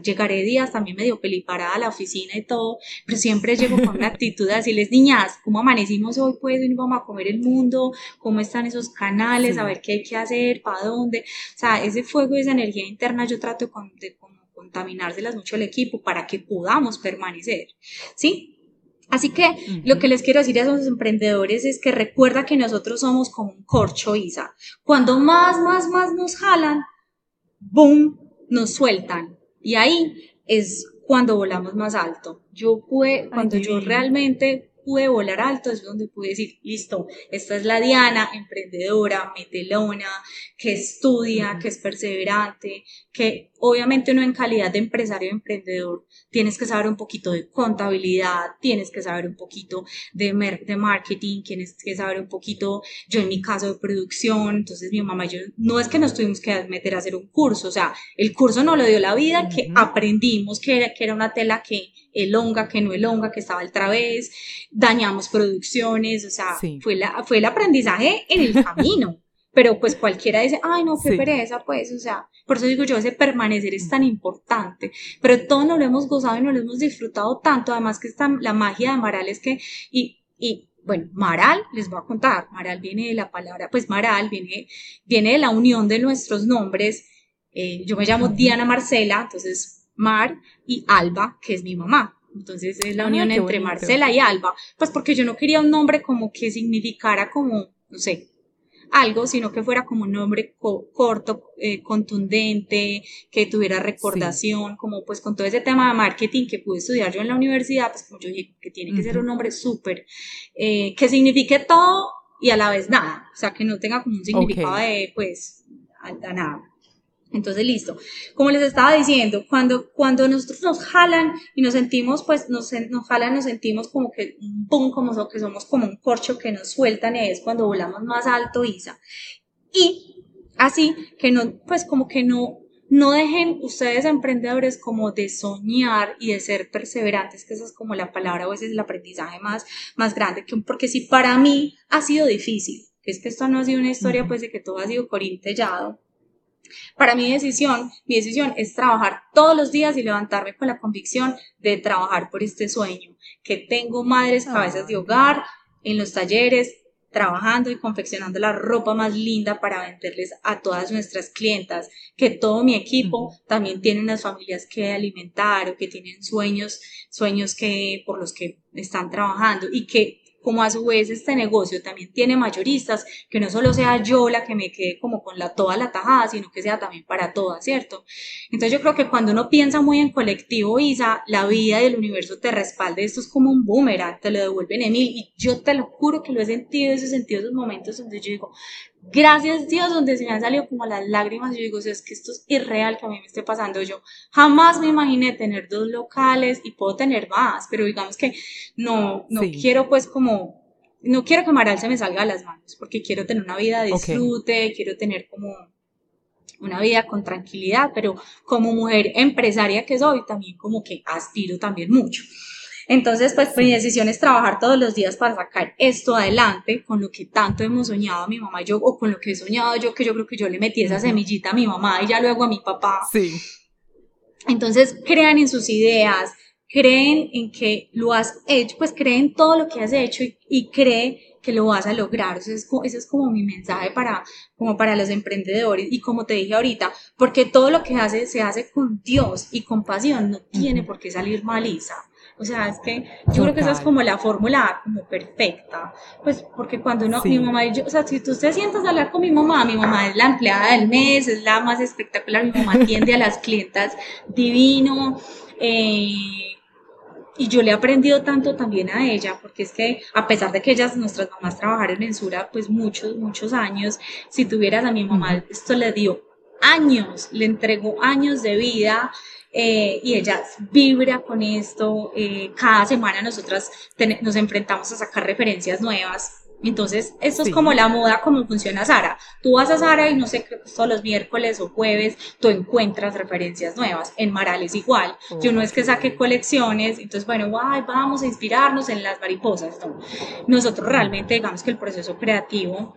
llegaré días también medio peliparada a la oficina y todo, pero siempre llego con una actitud de decirles, niñas, ¿cómo amanecimos hoy? Pues hoy vamos a comer el mundo, ¿cómo están esos canales? A ver qué hay que hacer, para dónde. O sea, ese fuego y esa energía interna yo trato con, de como contaminárselas mucho al equipo para que podamos permanecer, ¿sí? Así que lo que les quiero decir a esos emprendedores es que recuerda que nosotros somos como un corcho, Isa. Cuando más, más, más nos jalan, boom, nos sueltan. Y ahí es cuando volamos más alto. Yo pude, cuando yo realmente pude volar alto, es donde pude decir, listo, esta es la Diana, emprendedora, metelona, que estudia, que es perseverante, que obviamente uno en calidad de empresario emprendedor tienes que saber un poquito de contabilidad, tienes que saber un poquito de, de marketing, tienes que saber un poquito, yo en mi caso de producción, entonces mi mamá y yo, no es que nos tuvimos que meter a hacer un curso, o sea, el curso nos lo dio la vida, que aprendimos que era, que era una tela que elonga, que no elonga, que estaba al través, dañamos producciones, o sea, fue, la, fue el aprendizaje en el camino. Pero pues cualquiera dice, ay, no, qué pereza, pues, o sea, por eso digo yo, ese permanecer es tan importante. Pero todos nos lo hemos gozado y nos lo hemos disfrutado tanto. Además que está la magia de Maral es que, y, y bueno, Maral, les voy a contar, Maral viene de la palabra, pues Maral viene, viene de la unión de nuestros nombres. Eh, yo me llamo Diana Marcela, entonces Mar y Alba, que es mi mamá. Entonces es la unión entre Marcela y Alba, pues porque yo no quería un nombre como que significara como, no sé, algo, sino que fuera como un nombre corto, eh, contundente, que tuviera recordación, como pues con todo ese tema de marketing que pude estudiar yo en la universidad, pues como yo dije, que tiene que ser un nombre súper, eh, que signifique todo y a la vez nada, o sea, que no tenga como un significado de pues a nada. Entonces, listo. Como les estaba diciendo, cuando, cuando nosotros nos jalan y nos sentimos, pues nos, nos jalan, nos sentimos como que un pum, como que somos como un corcho que nos sueltan y es cuando volamos más alto, Isa. Y así que no, pues como que no, no dejen ustedes emprendedores como de soñar y de ser perseverantes, que esa es como la palabra o ese es el aprendizaje más, más grande, que, porque si para mí ha sido difícil, que es que esto no ha sido una historia pues de que todo ha sido corintellado, para mi decisión, mi decisión es trabajar todos los días y levantarme con la convicción de trabajar por este sueño, que tengo madres cabezas de hogar en los talleres, trabajando y confeccionando la ropa más linda para venderles a todas nuestras clientas, que todo mi equipo también tiene unas familias que alimentar o que tienen sueños, sueños que por los que están trabajando y que como a su vez este negocio también tiene mayoristas, que no solo sea yo la que me quede como con la, toda la tajada, sino que sea también para todas, ¿cierto? Entonces yo creo que cuando uno piensa muy en colectivo, Isa, la vida y el universo te respalda, esto es como un boomerang, te lo devuelven en mil, y yo te lo juro que lo he sentido, he sentido esos momentos donde yo digo, gracias Dios, donde se me han salido como las lágrimas, y yo digo, es que esto es irreal que a mí me esté pasando. Yo jamás me imaginé tener dos locales y puedo tener más, pero digamos que no, no quiero pues como, no quiero que Maral se me salga a las manos, porque quiero tener una vida de disfrute, quiero tener como una vida con tranquilidad, pero como mujer empresaria que soy, también como que aspiro también mucho. Entonces, pues mi decisión es trabajar todos los días para sacar esto adelante, con lo que tanto hemos soñado mi mamá y yo, o con lo que he soñado yo, que yo creo que yo le metí esa semillita a mi mamá y ya luego a mi papá. Sí. Entonces, crean en sus ideas, creen en que lo has hecho, pues creen todo lo que has hecho y, y cree que lo vas a lograr. Ese es, ese es como mi mensaje para, como para los emprendedores. Y como te dije ahorita, porque todo lo que hace se hace con Dios y con pasión, no tiene por qué salir mal, Isa. O sea, es que yo creo que esa es como la fórmula como perfecta. Pues porque cuando uno, mi mamá y yo, o sea, si tú te sientas a hablar con mi mamá, mi mamá es la empleada del mes, es la más espectacular, mi mamá atiende a las clientas divino. Eh, y yo le he aprendido tanto también a ella, porque es que a pesar de que ellas, nuestras mamás trabajaron en Sura, pues muchos, muchos años, si tuvieras a mi mamá, esto le dio años, le entregó años de vida eh, y ella vibra con esto. Eh, cada semana nosotras nos enfrentamos a sacar referencias nuevas entonces, esto es como la moda, como funciona Sara. Tú vas a Sara y no sé, todos los miércoles o jueves tú encuentras referencias nuevas. En Marales igual. Yo no es que saque colecciones, entonces, bueno, vamos a inspirarnos en las mariposas. Nosotros realmente, digamos que el proceso creativo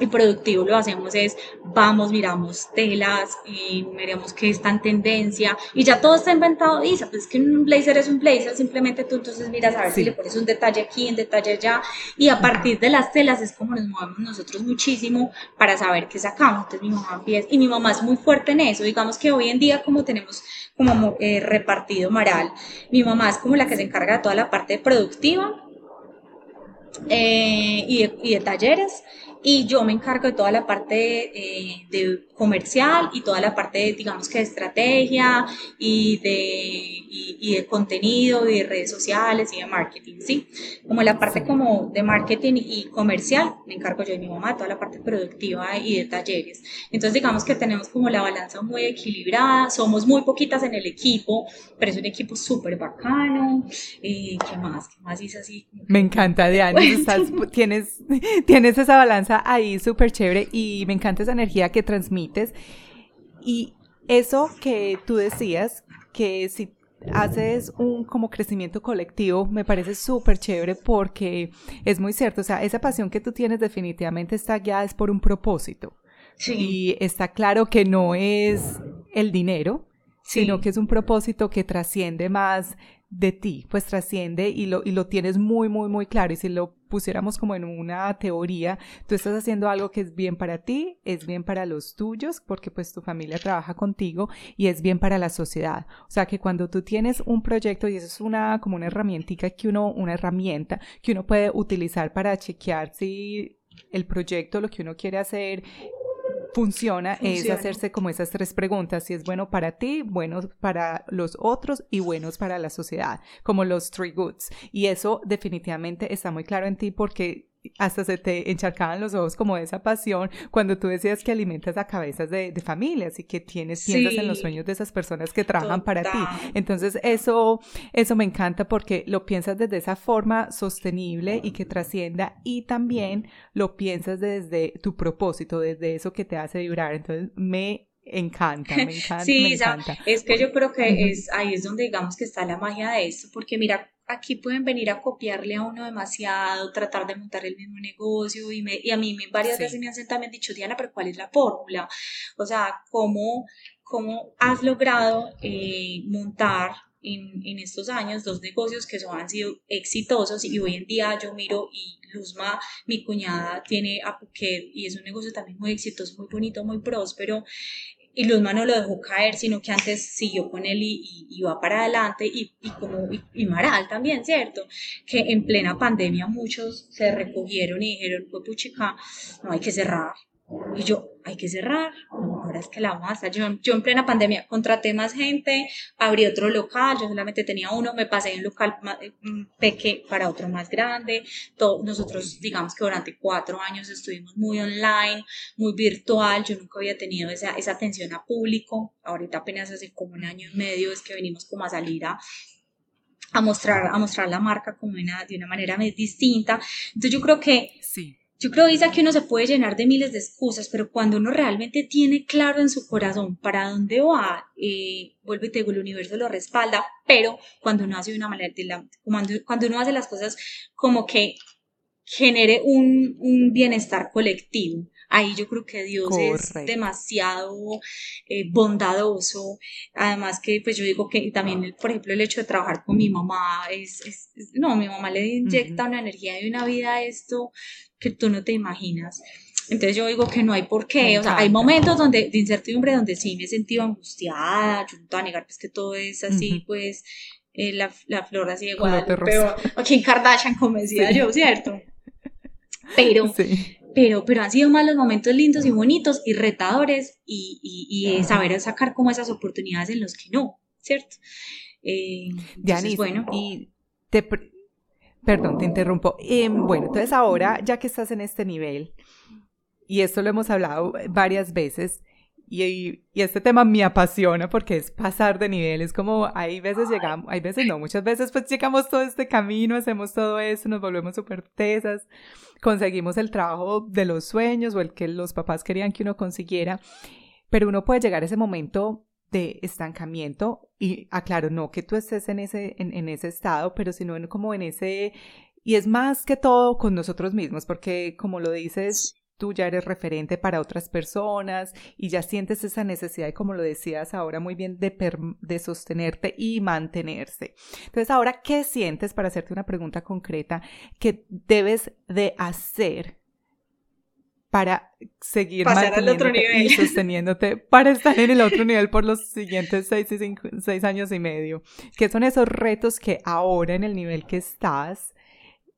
y productivo lo hacemos es, vamos, miramos telas, y miramos qué está en tendencia, y ya todo está inventado, y pues es que un blazer es un blazer, simplemente tú entonces miras a ver si le pones un detalle aquí, un detalle allá, y a partir de las telas es como nos movemos nosotros muchísimo para saber qué sacamos, entonces mi mamá empieza, y mi mamá es muy fuerte en eso, digamos que hoy en día como tenemos como eh, repartido Maral, mi mamá es como la que se encarga de toda la parte productiva, eh, y, y de talleres y yo me encargo de toda la parte eh, de comercial y toda la parte, digamos que de estrategia y de, y, de contenido y de redes sociales y de marketing, ¿sí? Como la parte como de marketing y comercial, me encargo yo de mi mamá, toda la parte productiva y de talleres. Entonces digamos que tenemos como la balanza muy equilibrada, somos muy poquitas en el equipo, pero es un equipo súper bacano. Eh, ¿Qué más? ¿Qué más dice así? Me encanta, Diana, tienes, tienes esa balanza ahí súper chévere y me encanta esa energía que transmites. Y eso que tú decías, que si haces un como crecimiento colectivo, me parece súper chévere porque es muy cierto, o sea, esa pasión que tú tienes definitivamente está guiada es por un propósito. Y está claro que no es el dinero, sino que es un propósito que trasciende más de ti, pues trasciende y lo, y lo tienes muy, muy, muy claro. Y si lo pusiéramos como en una teoría, tú estás haciendo algo que es bien para ti, es bien para los tuyos, porque pues tu familia trabaja contigo y es bien para la sociedad. O sea que cuando tú tienes un proyecto y eso es una como una herramientica que uno, una herramienta que uno puede utilizar para chequear si el proyecto, lo que uno quiere hacer, funciona, es hacerse como esas tres preguntas, si es bueno para ti, bueno para los otros y buenos para la sociedad, como los three goods. Y eso definitivamente está muy claro en ti porque hasta se te encharcaban los ojos como de esa pasión cuando tú decías que alimentas a cabezas de, familias y que tienes piensas en los sueños de esas personas que trabajan para ti. Entonces eso, eso me encanta porque lo piensas desde esa forma sostenible y que trascienda y también lo piensas desde tu propósito, desde eso que te hace vibrar. Entonces me encanta, me encanta. Sí, me encanta. es que yo creo que es, ahí es donde digamos que está la magia de esto, porque mira, aquí pueden venir a copiarle a uno demasiado, tratar de montar el mismo negocio y, me, y a mí varias veces me han también dicho, Diana, pero ¿cuál es la fórmula? O sea, ¿cómo, cómo has logrado eh, montar en, en, estos años dos negocios que son, han sido exitosos y hoy en día yo miro y Luzma, mi cuñada, tiene a Phuket y es un negocio también muy exitoso, muy bonito, muy próspero y Luzma no lo dejó caer, sino que antes siguió con él y, y, va para adelante y, y como y, Maral también, ¿cierto? Que en plena pandemia muchos se recogieron y dijeron, pues puchica, no hay que cerrar, y yo, hay que cerrar, ahora es que la vamos a hacer. Yo, yo, en plena pandemia contraté más gente, abrí otro local, yo solamente tenía uno, me pasé de un local eh, pequeño para otro más grande. Todo, nosotros, digamos que durante cuatro años estuvimos muy online, muy virtual, yo nunca había tenido esa, esa atención a público. Ahorita apenas hace como un año y medio es que venimos como a salir a, a mostrar, a mostrar la marca como una, de una manera distinta. Entonces yo creo que sí yo creo, Isa, que uno se puede llenar de miles de excusas, pero cuando uno realmente tiene claro en su corazón para dónde va, eh, vuelve y te digo, el universo lo respalda, pero cuando uno hace de una manera, cuando, uno hace las cosas como que genere un bienestar colectivo, Ahí yo creo que Dios es demasiado eh, bondadoso. Además que pues yo digo que también, por ejemplo, el hecho de trabajar con mi mamá es, no, mi mamá le inyecta una energía y una vida a esto que tú no te imaginas. Entonces yo digo que no hay por qué, o sea, hay momentos donde, de incertidumbre donde sí me he sentido angustiada, yo no te voy a negar pues que todo es así, pues eh, la, la, flor así de pero aquí en Kardashian convencida yo, ¿cierto? Pero, pero, pero han sido más los momentos lindos y bonitos y retadores y, y, saber sacar como esas oportunidades en los que no, ¿cierto? Eh, bueno. Y te, perdón, te interrumpo. Em, bueno, entonces ahora, ya que estás en este nivel, y esto lo hemos hablado varias veces, y, y, este tema me apasiona porque es pasar de niveles, como hay veces llegamos, hay veces no, muchas veces pues llegamos todo este camino, hacemos todo eso, nos volvemos súper tesas, conseguimos el trabajo de los sueños o el que los papás querían que uno consiguiera, pero uno puede llegar a ese momento de estancamiento y aclaro, no que tú estés en ese, en, en ese estado, pero sino en, como en ese, y es más que todo con nosotros mismos, porque como lo dices, tú ya eres referente para otras personas y ya sientes esa necesidad, y como lo decías ahora muy bien, de, de sostenerte y mantenerse. Entonces, ahora, ¿qué sientes para hacerte una pregunta concreta que debes de hacer para seguir manteniéndote y sosteniéndote para estar en el otro nivel por los siguientes seis, y seis años y medio? ¿Qué son esos retos que ahora en el nivel que estás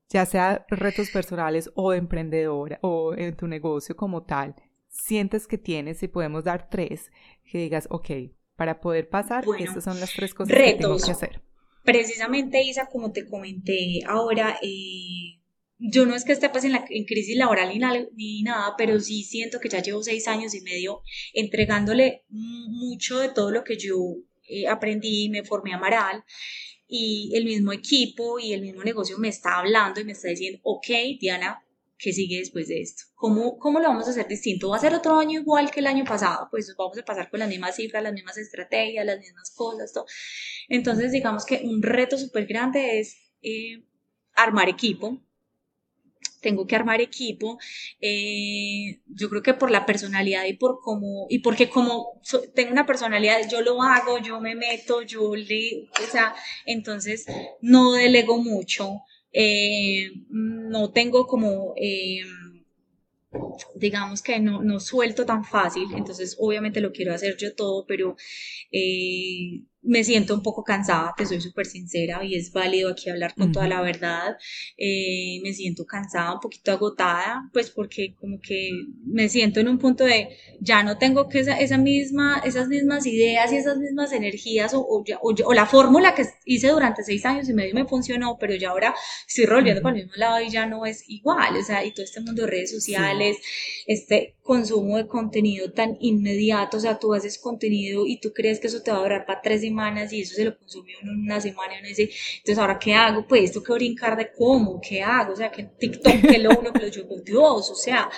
ya sea retos personales o de emprendedora o en tu negocio como tal, sientes que tienes y podemos dar tres, que digas, ok, para poder pasar, estas son las tres cosas que tengo que hacer. Precisamente, Isa, como te comenté ahora, eh, yo no es que esté pues en, la, en crisis laboral ni, ni, nada, pero sí siento que ya llevo seis años y medio entregándole mucho de todo lo que yo eh, aprendí, me formé a Maral y el mismo equipo y el mismo negocio me está hablando y me está diciendo, ok, Diana, ¿qué sigue después de esto? ¿Cómo, ¿Cómo lo vamos a hacer distinto? ¿Va a ser otro año igual que el año pasado? Pues vamos a pasar con las mismas cifras, las mismas estrategias, las mismas cosas, todo. Entonces, digamos que un reto súper grande es eh, armar equipo, tengo que armar equipo, eh, yo creo que por la personalidad y por cómo, y porque como tengo una personalidad, yo lo hago, yo me meto, yo le, o sea, entonces no delego mucho, eh, no tengo como... Eh, digamos que no, no, suelto tan fácil, entonces obviamente lo quiero hacer yo todo, pero me siento un poco cansada, te soy súper sincera y es válido aquí hablar con toda la verdad. Eh, me siento cansada, un poquito agotada, pues porque como que me siento en un punto de ya no tengo que esa, esa misma, esas mismas ideas y esas mismas energías o, o, o, la fórmula que hice durante seis años y medio me funcionó, pero ya ahora estoy volviendo para el mismo lado y ya no es igual, o sea, y todo este mundo de redes sociales, este consumo de contenido tan inmediato, o sea, tú haces contenido y tú crees que eso te va a durar para tres semanas y eso se lo consumió en una semana y uno dice, entonces ahora qué hago, pues esto que brincar de cómo, qué hago, o sea, que TikTok, que lo uno, que lo yo, Dios, o sea,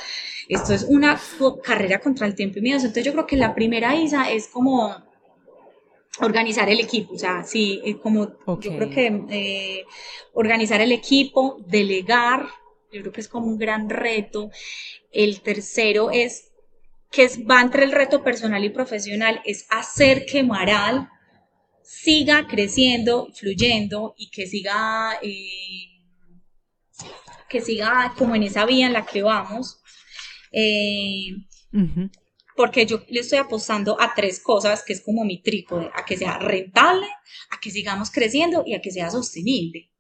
esto es una carrera contra el tiempo y miedo, entonces yo creo que la primera Isa es como organizar el equipo, o sea, sí, como yo creo que eh, organizar el equipo, delegar, yo creo que es como un gran reto. El tercero es que va entre el reto personal y profesional, es hacer que Maral siga creciendo, fluyendo y que siga, eh, que siga como en esa vía en la que vamos. Eh, porque yo le estoy apostando a tres cosas, que es como mi trípode, a que sea rentable, a que sigamos creciendo y a que sea sostenible.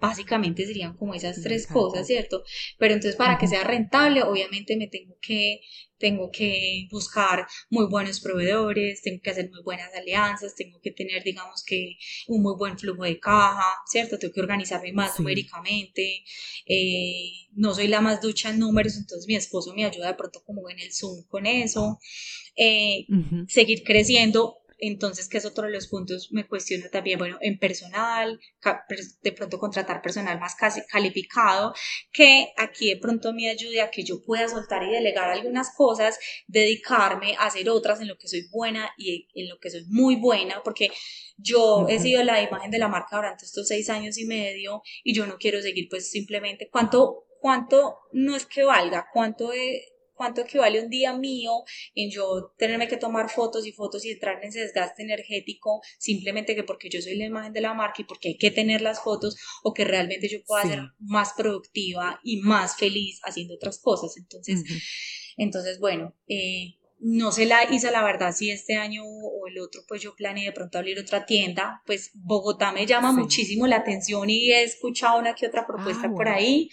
Básicamente serían como esas tres cosas, ¿cierto? Pero entonces para que sea rentable, obviamente me tengo que, tengo que buscar muy buenos proveedores, tengo que hacer muy buenas alianzas, tengo que tener, digamos que, un muy buen flujo de caja, ¿cierto? Tengo que organizarme más numéricamente. Eh, no soy la más ducha en números, entonces mi esposo me ayuda de pronto como en el Zoom con eso. Eh, seguir creciendo entonces, que es otro de los puntos, me cuestiona también, bueno, en personal, de pronto contratar personal más casi calificado, que aquí de pronto me ayude a que yo pueda soltar y delegar algunas cosas, dedicarme a hacer otras en lo que soy buena y en lo que soy muy buena, porque yo he sido la imagen de la marca durante estos seis años y medio y yo no quiero seguir pues simplemente cuánto, cuánto no es que valga, cuánto es cuánto equivale un día mío en yo tenerme que tomar fotos y fotos y entrar en ese desgaste energético simplemente que porque yo soy la imagen de la marca y porque hay que tener las fotos o que realmente yo pueda ser más productiva y más feliz haciendo otras cosas. Entonces, entonces bueno, eh, no se la hice la verdad si este año o el otro pues yo planeé de pronto abrir otra tienda, pues Bogotá me llama muchísimo la atención y he escuchado una que otra propuesta ah, por ahí,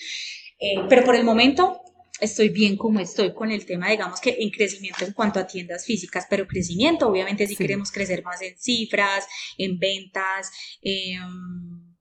eh, pero por el momento estoy bien como estoy con el tema, digamos que en crecimiento en cuanto a tiendas físicas, pero crecimiento, obviamente si queremos crecer más en cifras, en ventas, em,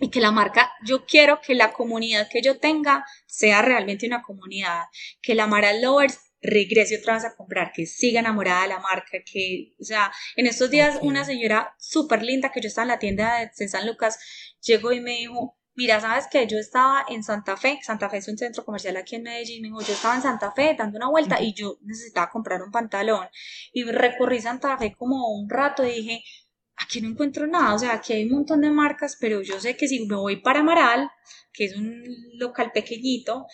y que la marca, yo quiero que la comunidad que yo tenga sea realmente una comunidad, que la Mara Lovers regrese otra vez a comprar, que siga enamorada de la marca, que, o sea, en estos días una señora súper linda que yo estaba en la tienda de San Lucas, llegó y me dijo, mira, sabes que yo estaba en Santa Fe, Santa Fe es un centro comercial aquí en Medellín, me dijo, yo estaba en Santa Fe dando una vuelta y yo necesitaba comprar un pantalón y recorrí Santa Fe como un rato y dije, aquí no encuentro nada, o sea, aquí hay un montón de marcas, pero yo sé que si me voy para Amaral, que es un local pequeñito,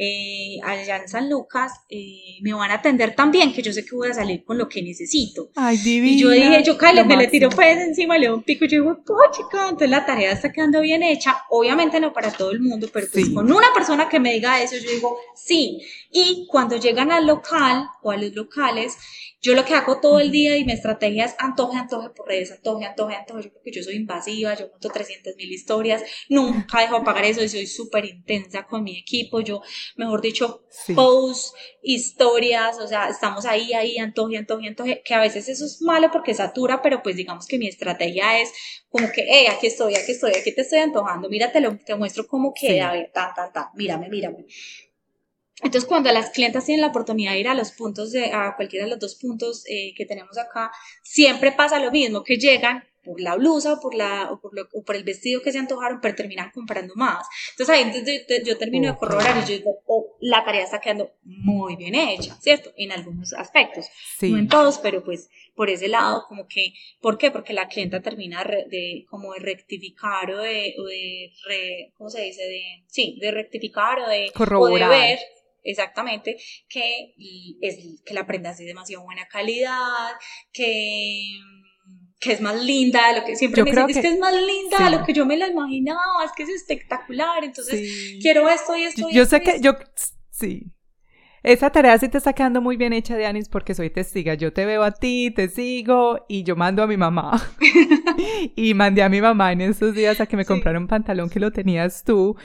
eh, allá en San Lucas, eh, me van a atender tan bien que yo sé que voy a salir con lo que necesito. Ay, divina. Y yo dije, yo Carlos, me le tiro pues encima, le doy un pico, y yo digo, chica, entonces la tarea está quedando bien hecha, obviamente no para todo el mundo, pero pues con una persona que me diga eso, yo digo, sí. Y cuando llegan al local o a los locales, yo lo que hago todo el día y mi estrategia es antoje, antoje por redes, antoje, antoje, antoje, yo porque yo soy invasiva, yo monto 300 mil historias, nunca dejo pagar eso, soy súper intensa con mi equipo, yo, mejor dicho, post, historias, o sea, estamos ahí, ahí, antoje, antoje, antoje, que a veces eso es malo porque satura, pero pues digamos que mi estrategia es como que, hey, aquí estoy, aquí estoy, aquí te estoy antojando, mira, te, lo, te muestro cómo queda, a ver, tan, tan, tan, mírame, mírame. Entonces, cuando las clientas tienen la oportunidad de ir a los puntos, de, a cualquiera de los dos puntos eh, que tenemos acá, siempre pasa lo mismo, que llegan por la blusa o por, la, o por, lo, o por el vestido que se antojaron, pero terminan comprando más. Entonces ahí entonces, yo, termino de corroborar y yo digo, oh, la tarea está quedando muy bien hecha, ¿cierto? En algunos aspectos, no en todos, pero pues por ese lado, como que, ¿por qué? Porque la clienta termina de, como de rectificar o de, o de ¿cómo se dice? De, sí, de rectificar o de, corroborar. O de ver exactamente, que, es, que la prenda es de demasiado buena calidad, que que es más linda de lo que siempre me dicen, que, es que es más linda de lo que yo me la imaginaba, es que es espectacular, entonces quiero esto y esto. Yo, yo sé que yo, sí. Esa tarea sí te está quedando muy bien hecha, Dianis, porque soy testiga. Yo te veo a ti, te sigo y yo mando a mi mamá. y mandé a mi mamá en esos días a que me comprara un pantalón que lo tenías tú.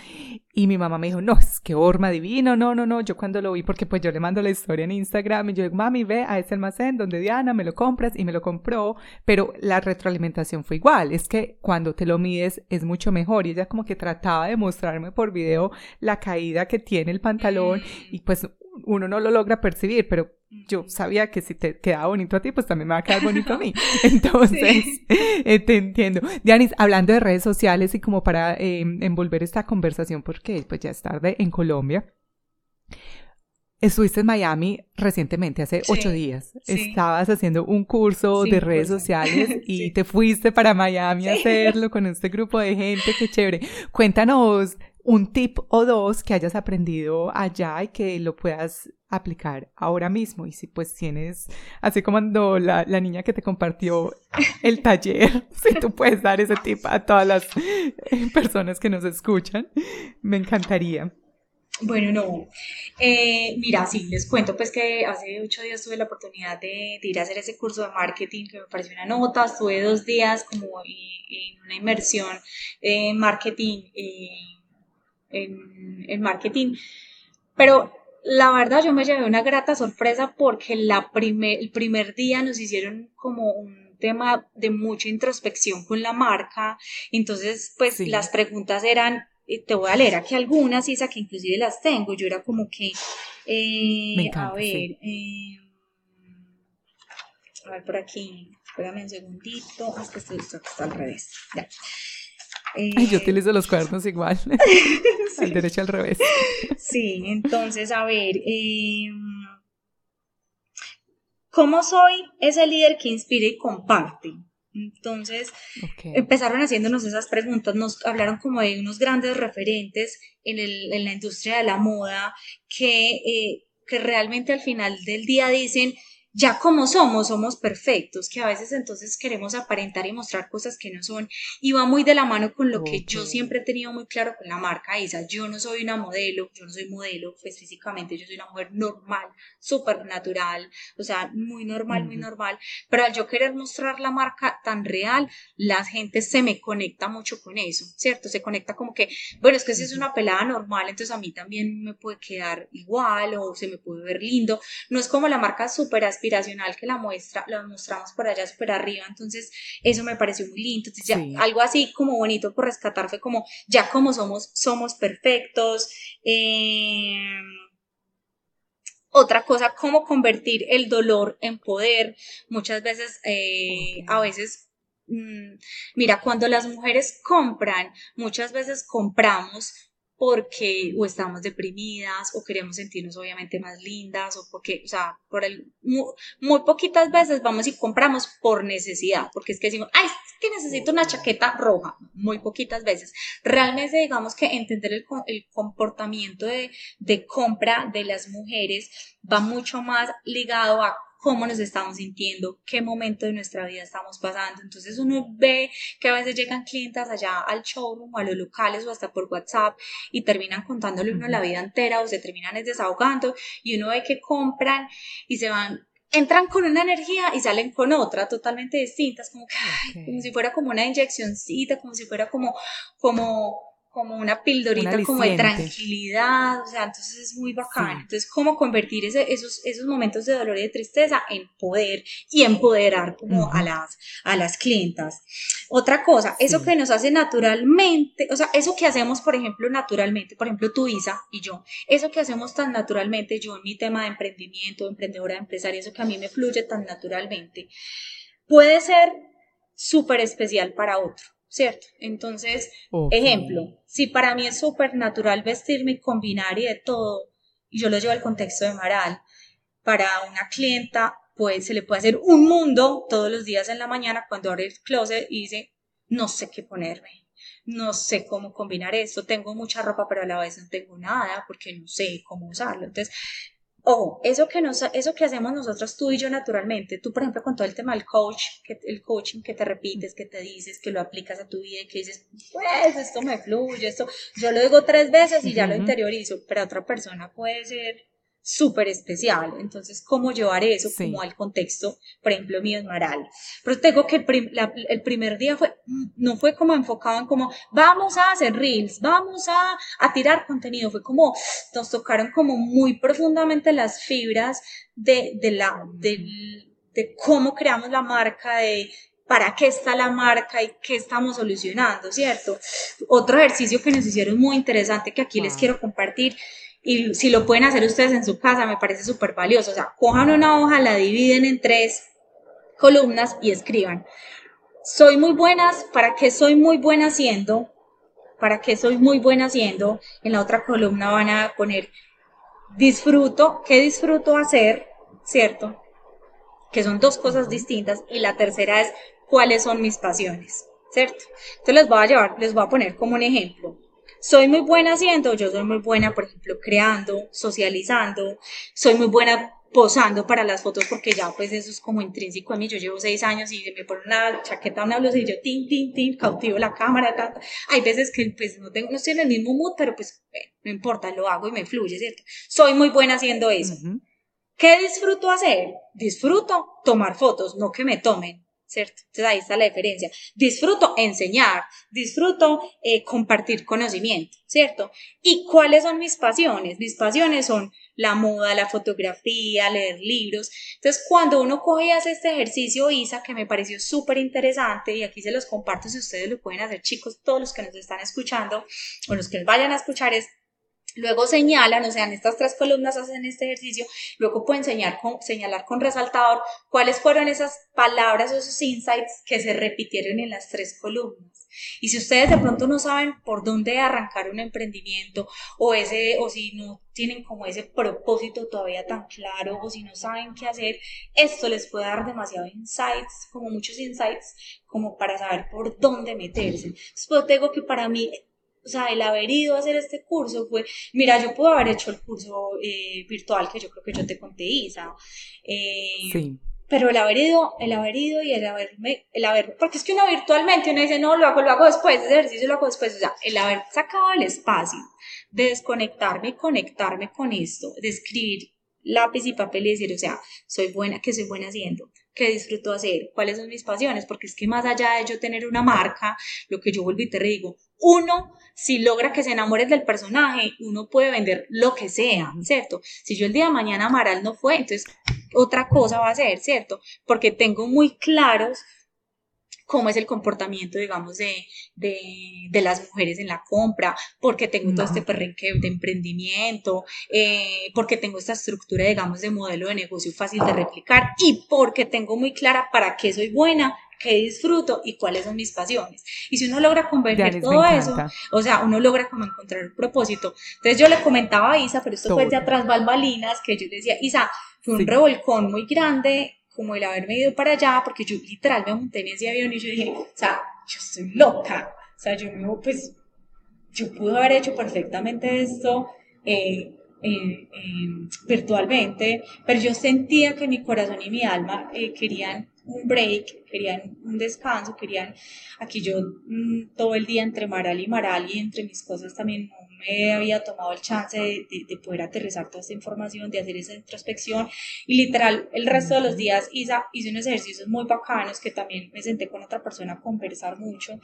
Y mi mamá me dijo, no, es que horma divino, no, no, no. Yo cuando lo vi, porque pues yo le mando la historia en Instagram y yo digo, mami, ve a ese almacén donde Diana me lo compras y me lo compró. Pero la retroalimentación fue igual. Es que cuando te lo mides es mucho mejor. Y ella como que trataba de mostrarme por video la caída que tiene el pantalón y pues uno no lo logra percibir, pero yo sabía que si te quedaba bonito a ti, pues también me va a quedar bonito a mí. Entonces, eh, te entiendo. Dianis, hablando de redes sociales y como para em, envolver esta conversación, porque pues ya es tarde en Colombia. Estuviste en Miami recientemente, hace ocho días. Estabas haciendo un curso de redes sociales y te fuiste para Miami a hacerlo con este grupo de gente. Qué chévere. Cuéntanos un tip o dos que hayas aprendido allá y que lo puedas aplicar ahora mismo. Y si pues tienes, así como la, la niña que te compartió el taller, si tú puedes dar ese tip a todas las eh, personas que nos escuchan, me encantaría. Bueno, no. Eh, mira, sí, les cuento pues que hace ocho días tuve la oportunidad de, ir a hacer ese curso de marketing que me pareció una nota. Estuve dos días como en, una inmersión en marketing. Eh, en, marketing. Pero la verdad yo me llevé una grata sorpresa porque la el primer día nos hicieron como un tema de mucha introspección con la marca. Entonces, pues las preguntas eran, te voy a leer aquí algunas, Isa, que inclusive las tengo. Yo era como que, eh, a ver, eh, a ver por aquí, espérame un segundito, es que esto, está al revés. Ya. Yo utilizo los cuadernos igual. Al derecho al revés. Sí, entonces, a ver. Em, ¿Cómo soy ese líder que inspira y comparte? Entonces, empezaron haciéndonos esas preguntas, nos hablaron como de unos grandes referentes en, el, en la industria de la moda que eh, que realmente al final del día dicen, ya como somos, somos perfectos, que a veces entonces queremos aparentar y mostrar cosas que no son, y va muy de la mano con lo que yo siempre he tenido muy claro con la marca esa, yo no soy una modelo, yo no soy modelo, pues físicamente yo soy una mujer normal, súper natural, o sea, muy normal, muy normal, pero al yo querer mostrar la marca tan real, la gente se me conecta mucho con eso, ¿cierto? Se conecta como que, bueno, es que si es una pelada normal, entonces a mí también me puede quedar igual o se me puede ver lindo, no es como la marca súper aspiracional que la muestra, la mostramos por allá súper arriba, entonces eso me pareció muy lindo, entonces ya algo así como bonito por rescatar fue como ya como somos, somos perfectos. Em, otra cosa, cómo convertir el dolor en poder. Muchas veces, eh, a veces, mm, mira, cuando las mujeres compran, muchas veces compramos porque o estamos deprimidas o queremos sentirnos obviamente más lindas o porque, o sea, por el, muy, poquitas veces vamos y compramos por necesidad, porque es que decimos, ay, es que necesito una chaqueta roja, muy poquitas veces. Realmente digamos que entender el, el comportamiento de, de compra de las mujeres va mucho más ligado a cómo nos estamos sintiendo, qué momento de nuestra vida estamos pasando. Entonces uno ve que a veces llegan clientes allá al showroom o a los locales o hasta por WhatsApp y terminan contándole uno la vida entera o se terminan desahogando y uno ve que compran y se van entran con una energía y salen con otra totalmente distintas, como que, como si fuera como una inyeccióncita, como si fuera como, como, como una pildorita como de tranquilidad, o sea, entonces es muy bacán. Entonces, cómo convertir esos, esos momentos de dolor y de tristeza en poder y empoderar como a, las, a las clientas. Otra cosa, eso que nos hace naturalmente, o sea, eso que hacemos, por ejemplo, naturalmente, por ejemplo, tú, Isa y yo, eso que hacemos tan naturalmente, yo en mi tema de emprendimiento, emprendedora, empresaria, eso que a mí me fluye tan naturalmente, puede ser súper especial para otro. ¿Cierto? Entonces, ejemplo, si para mí es súper natural vestirme y combinar y de todo, y yo lo llevo al contexto de Maral, para una clienta, pues se le puede hacer un mundo todos los días en la mañana cuando abre el closet y dice, no sé qué ponerme, no sé cómo combinar esto, tengo mucha ropa, pero a la vez no tengo nada porque no sé cómo usarlo. Entonces, Ojo, eso que, nos, eso que hacemos nosotros tú y yo naturalmente, tú por ejemplo con todo el tema del coach, que, el coaching que te repites, que te dices, que lo aplicas a tu vida y que dices, pues esto me fluye, esto, yo lo digo tres veces y ya lo interiorizo, pero otra persona puede ser súper especial. Entonces, ¿cómo llevar eso como al contexto, por ejemplo, mío en Maral? Pero tengo que el, primer día fue, no fue como enfocado en como, vamos a hacer reels, vamos a, a tirar contenido, fue como, nos tocaron como muy profundamente las fibras de, de la, de, de cómo creamos la marca, de para qué está la marca y qué estamos solucionando, ¿cierto? Otro ejercicio que nos hicieron muy interesante que aquí les quiero compartir y si lo pueden hacer ustedes en su casa, me parece súper valioso. O sea, cojan una hoja, la dividen en tres columnas y escriban. Soy muy buenas, ¿para qué soy muy buena haciendo? ¿Para qué soy muy buena haciendo? En la otra columna van a poner disfruto, ¿qué disfruto hacer? ¿Cierto? Que son dos cosas distintas. Y la tercera es cuáles son mis pasiones, ¿cierto? Entonces les voy a llevar, les voy a poner como un ejemplo. Soy muy buena haciendo, yo soy muy buena, por ejemplo, creando, socializando, soy muy buena posando para las fotos porque ya pues eso es como intrínseco a mí, yo llevo seis años y me pone una chaqueta, una blusa y yo tin, tin, tin, cautivo la cámara, hay veces que pues no tengo, no estoy en el mismo mood, pero pues no importa, lo hago y me fluye, ¿cierto? Soy muy buena haciendo eso. ¿Qué disfruto hacer? Disfruto tomar fotos, no que me tomen. ¿Cierto? Entonces ahí está la diferencia. Disfruto enseñar, disfruto eh, compartir conocimiento, ¿cierto? ¿Y cuáles son mis pasiones? Mis pasiones son la moda, la fotografía, leer libros. Entonces, cuando uno coge y hace este ejercicio, Isa, que me pareció súper interesante, y aquí se los comparto si ustedes lo pueden hacer, chicos, todos los que nos están escuchando, o los que nos vayan a escuchar, es Luego señalan, o sea, en estas tres columnas hacen este ejercicio, luego pueden señalar con, señalar con resaltador cuáles fueron esas palabras o esos insights que se repitieron en las tres columnas. Y si ustedes de pronto no saben por dónde arrancar un emprendimiento o ese o si no tienen como ese propósito todavía tan claro o si no saben qué hacer, esto les puede dar demasiados insights, como muchos insights, como para saber por dónde meterse. Entonces, pues, que para mí o sea, el haber ido a hacer este curso fue, mira, yo puedo haber hecho el curso eh, virtual que yo creo que yo te conté, Isa. Eh, sí. Pero el haber ido, el haber ido y el haberme, el haber, porque es que uno virtualmente, uno dice, no, lo hago, lo hago después, ese ejercicio lo hago después, o sea, el haber sacado el espacio de desconectarme y conectarme con esto, de escribir lápiz y papel y decir, o sea, soy buena, ¿qué soy buena haciendo? ¿Qué disfruto hacer? ¿Cuáles son mis pasiones? Porque es que más allá de yo tener una marca, lo que yo y te digo, uno, si logra que se enamoren del personaje, uno puede vender lo que sea, ¿cierto? Si yo el día de mañana Amaral no fue, entonces otra cosa va a ser, ¿cierto? Porque tengo muy claros cómo es el comportamiento, digamos, de, de, las mujeres en la compra, porque tengo todo este perrenque de emprendimiento, eh, porque tengo esta estructura, digamos, de modelo de negocio fácil de replicar y porque tengo muy clara para qué soy buena, qué disfruto y cuáles son mis pasiones. Y si uno logra convertir todo eso, o sea, uno logra como encontrar un propósito. Entonces yo le comentaba a Isa, pero esto fue de atrás balbalinas, que yo decía, Isa, fue un revolcón muy grande como el haberme ido para allá, porque yo literal me monté en ese avión y yo dije, o sea, yo estoy loca, o sea, yo me pues, yo pude haber hecho perfectamente esto eh, eh, eh, virtualmente, pero yo sentía que mi corazón y mi alma querían un break, querían un descanso, querían, aquí yo mm, todo el día entre Maral y Maral y entre mis cosas también me había tomado el chance de, de, poder aterrizar toda esta información, de hacer esa introspección. Y literal el resto de los días hice, hice unos ejercicios muy bacanos que también me senté con otra persona a conversar mucho.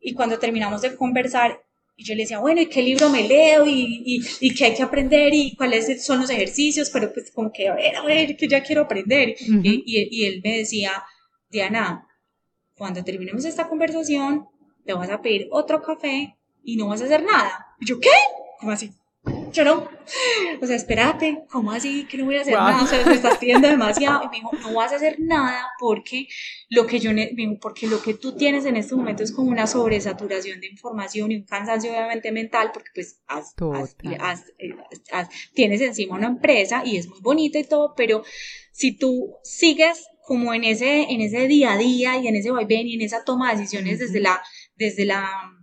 Y cuando terminamos de conversar y yo le decía, bueno, ¿y qué libro me leo? ¿Y, y, y qué hay que aprender? ¿Y cuáles son los ejercicios? Pero pues como que, a ver, a ver, que ya quiero aprender. y, y, él me decía, Diana, cuando terminemos esta conversación, te vas a pedir otro café y no vas a hacer nada. Y yo, ¿qué? ¿Cómo así? Yo no. O sea, espérate, ¿cómo así que no voy a hacer nada? O sea, me estás pidiendo demasiado. Y me dijo, no vas a hacer nada porque lo que yo, porque lo que tú tienes en este momento es como una sobresaturación de información y un cansancio obviamente mental porque pues eh, tienes encima una empresa y es muy bonita y todo, pero si tú sigues como en ese, en ese día a día y en ese vaivén y en esa toma de decisiones desde la, desde la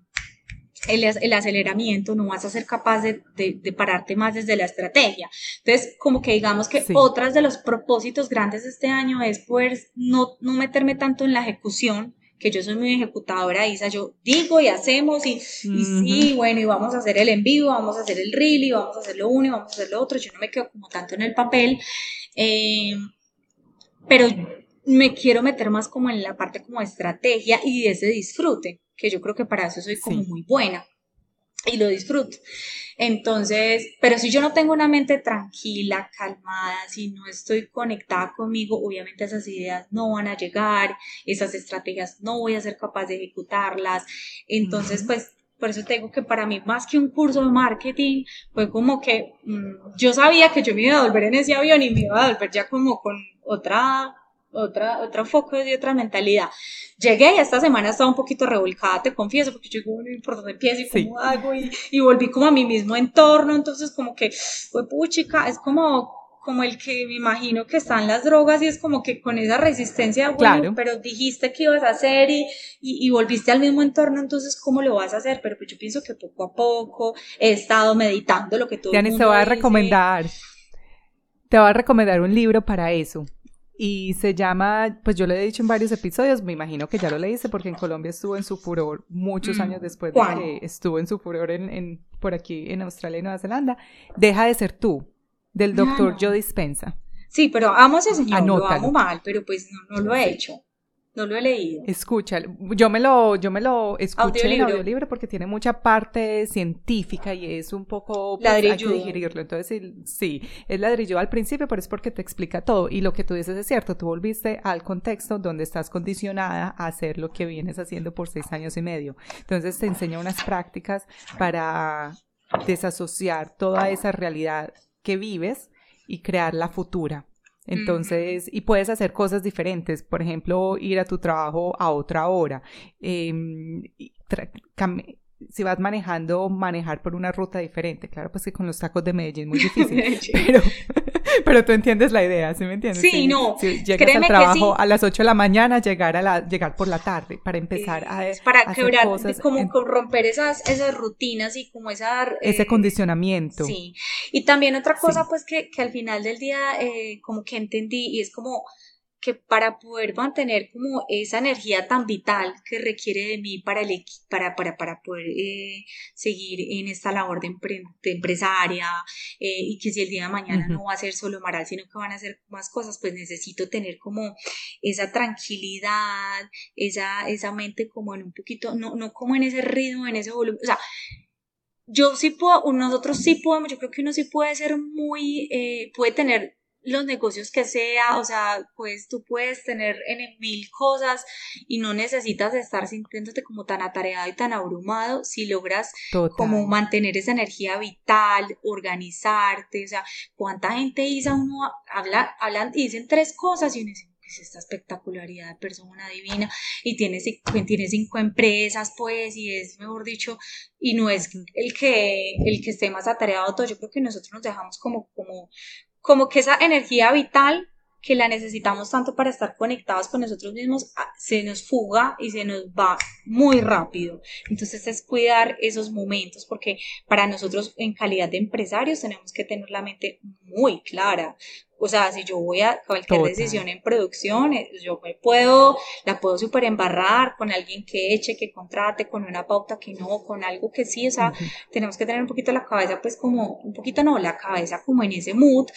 el, aceleramiento, no vas a ser capaz de, de, pararte más desde la estrategia. Entonces, como que digamos que otras de los propósitos grandes de este año es poder no, no meterme tanto en la ejecución, que yo soy muy ejecutadora, Isa, yo digo y hacemos y, y sí, bueno, y vamos a hacer el en vivo, vamos a hacer el reel y vamos a hacer lo uno y vamos a hacer lo otro, yo no me quedo como tanto en el papel, eh, pero me quiero meter más como en la parte como estrategia y de ese disfrute que yo creo que para eso soy como muy buena y lo disfruto. Entonces, pero si yo no tengo una mente tranquila, calmada, si no estoy conectada conmigo, obviamente esas ideas no van a llegar, esas estrategias no voy a ser capaz de ejecutarlas. Entonces, pues por eso tengo que para mí más que un curso de marketing fue como que mm, yo sabía que yo me iba a volver en ese avión y me iba a volver ya como con otra otra, otro foco y otra mentalidad. Llegué y esta semana estaba un poquito revolcada, te confieso, porque yo digo, ¿por dónde empiezo y cómo hago? Y, y, volví como a mi mismo entorno, entonces como que, fue puchica, es como, como el que me imagino que están las drogas y es como que con esa resistencia, bueno, claro. pero dijiste que ibas a hacer y, y, y, volviste al mismo entorno, entonces ¿cómo lo vas a hacer? Pero pues yo pienso que poco a poco he estado meditando lo que tú... Te va a recomendar, te va a recomendar un libro para eso y se llama, pues yo lo he dicho en varios episodios, me imagino que ya lo leíste porque en Colombia estuvo en su furor muchos años después de que estuvo en su furor en, en, por aquí en Australia y Nueva Zelanda. Deja de ser tú, del doctor Joe Dispensa. Sí, pero amo a ese señor, lo amo mal, pero pues no, no lo he hecho. No lo he leído. Escúchalo. Yo me lo, yo me lo escuché en audiolibro porque tiene mucha parte científica y es un poco pues, hay que digerirlo. Entonces, sí, es ladrillo al principio, pero es porque te explica todo. Y lo que tú dices es cierto, tú volviste al contexto donde estás condicionada a hacer lo que vienes haciendo por seis años y medio. Entonces te enseña unas prácticas para desasociar toda esa realidad que vives y crear la futura. Entonces, y puedes hacer cosas diferentes, por ejemplo, ir a tu trabajo a otra hora. Em, si vas manejando, manejar por una ruta diferente. Claro, pues que con los tacos de Medellín es muy difícil, pero, Pero tú entiendes la idea, ¿sí me entiendes? Sí, no. Si llegas al trabajo a las 8 de la mañana, llegar a la, llegar por la tarde para empezar a, para quebrar, como romper esas, esas rutinas y como esa... Ese eh, condicionamiento. Sí. Y también otra cosa, pues, que, que, al final del día, eh, como que entendí, y es como que para poder mantener como esa energía tan vital que requiere de mí para, el, para, para, para poder eh, seguir en esta labor de, empresaria eh, y que si el día de mañana no va a ser solo Maral, sino que van a ser más cosas, pues necesito tener como esa tranquilidad, esa, esa mente como en un poquito, no, no como en ese ritmo, en ese volumen, o sea, yo sí puedo, nosotros sí podemos, yo creo que uno sí puede ser muy, eh, puede tener los negocios que sea, o sea, pues tú puedes tener en mil cosas y no necesitas estar sintiéndote como tan atareado y tan abrumado si logras como mantener esa energía vital, organizarte, o sea, cuánta gente dice uno, habla, hablan y dicen tres cosas y uno dice, es esta espectacularidad de persona divina y tiene, tiene cinco empresas pues y es mejor dicho y no es el que el que esté más atareado todo yo creo que nosotros nos dejamos como como como que esa energía vital que la necesitamos tanto para estar conectados con nosotros mismos, ah, se nos fuga y se nos va muy rápido. Entonces es cuidar esos momentos, porque para nosotros en calidad de empresarios tenemos que tener la mente muy clara. O sea, si yo voy a cualquier decisión en producción, eh, yo me puedo, la puedo super embarrar con alguien que eche, que contrate, con una pauta que no, con algo que sí, o sea, tenemos que tener un poquito la cabeza, pues como, un poquito no, la cabeza como en ese mood.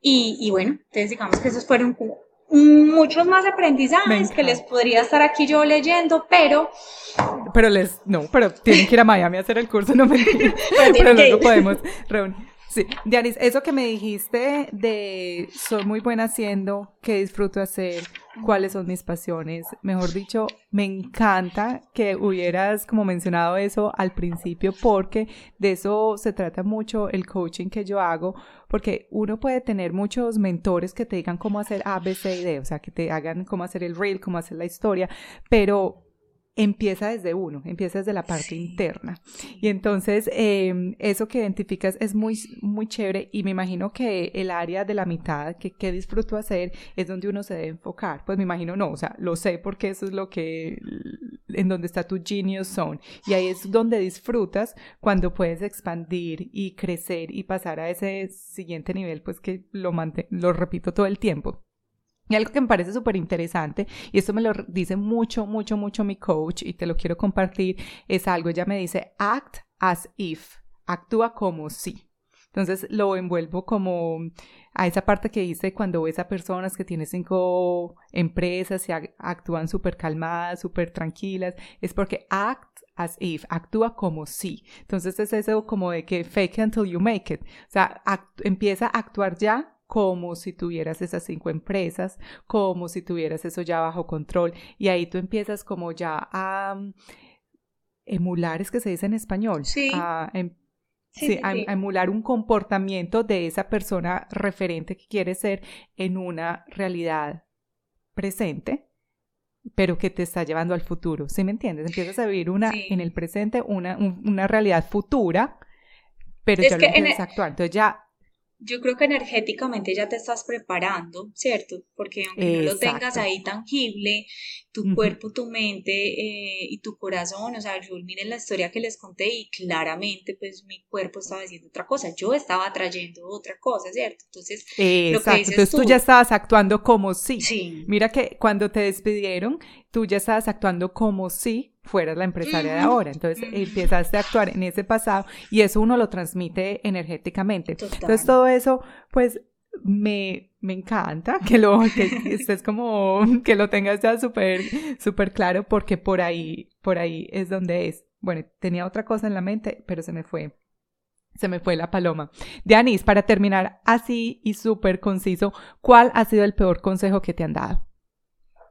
Y, y bueno, entonces digamos que esos fueron como muchos más aprendizajes que les podría estar aquí yo leyendo, pero... Pero les, no, pero tienen que ir a Miami a hacer el curso, no me pero, pero luego podemos reunir. Sí, Dianis, eso que me dijiste de soy muy buena haciendo, qué disfruto hacer, cuáles son mis pasiones, mejor dicho, me encanta que hubieras como mencionado eso al principio porque de eso se trata mucho el coaching que yo hago, porque uno puede tener muchos mentores que te digan cómo hacer A, B, C y D, o sea, que te hagan cómo hacer el reel, cómo hacer la historia, pero empieza desde uno, empieza desde la parte interna. Y entonces em, eso que identificas es muy, muy chévere y me imagino que el área de la mitad que, que, disfruto hacer es donde uno se debe enfocar. Pues me imagino no, o sea, lo sé porque eso es lo que, en donde está tu genius zone. Y ahí es donde disfrutas cuando puedes expandir y crecer y pasar a ese siguiente nivel, pues que lo, lo repito todo el tiempo. Y algo que me parece súper interesante, y esto me lo dice mucho, mucho, mucho mi coach, y te lo quiero compartir, es algo, ella me dice, act as if, actúa como si. Entonces lo envuelvo como a esa parte que dice cuando ves a personas que tienen cinco empresas y actúan súper calmadas, súper tranquilas, es porque act as if, actúa como si. Entonces es eso como de que fake until you make it. O sea, empieza a actuar ya como si tuvieras esas cinco empresas, como si tuvieras eso ya bajo control. Y ahí tú empiezas como ya a mm, emular, es que se dice en español, sí. A, em, a, emular un comportamiento de esa persona referente que quiere ser en una realidad presente pero que te está llevando al futuro, ¿sí me entiendes? Empiezas a vivir una en el presente, una, una realidad futura, pero ya lo empiezas a actuar. Entonces ya yo creo que energéticamente ya te estás preparando, ¿cierto? Porque aunque no lo tengas ahí tangible, tu cuerpo, tu mente eh, y tu corazón, o sea, yo miren la historia que les conté y claramente pues mi cuerpo estaba diciendo otra cosa, yo estaba trayendo otra cosa, ¿cierto? Entonces, lo que Entonces tú, ya estabas actuando como si. Sí. Mira que cuando te despidieron, tú ya estabas actuando como si fueras la empresaria de ahora. Entonces empezaste a actuar en ese pasado y eso uno lo transmite energéticamente. Entonces todo eso, pues me, me encanta que lo que estés como que lo tengas ya súper súper claro porque por ahí por ahí es donde es. Bueno, tenía otra cosa en la mente, pero se me fue. Se me fue la paloma. Dianis, para terminar así y súper conciso, ¿cuál ha sido el peor consejo que te han dado?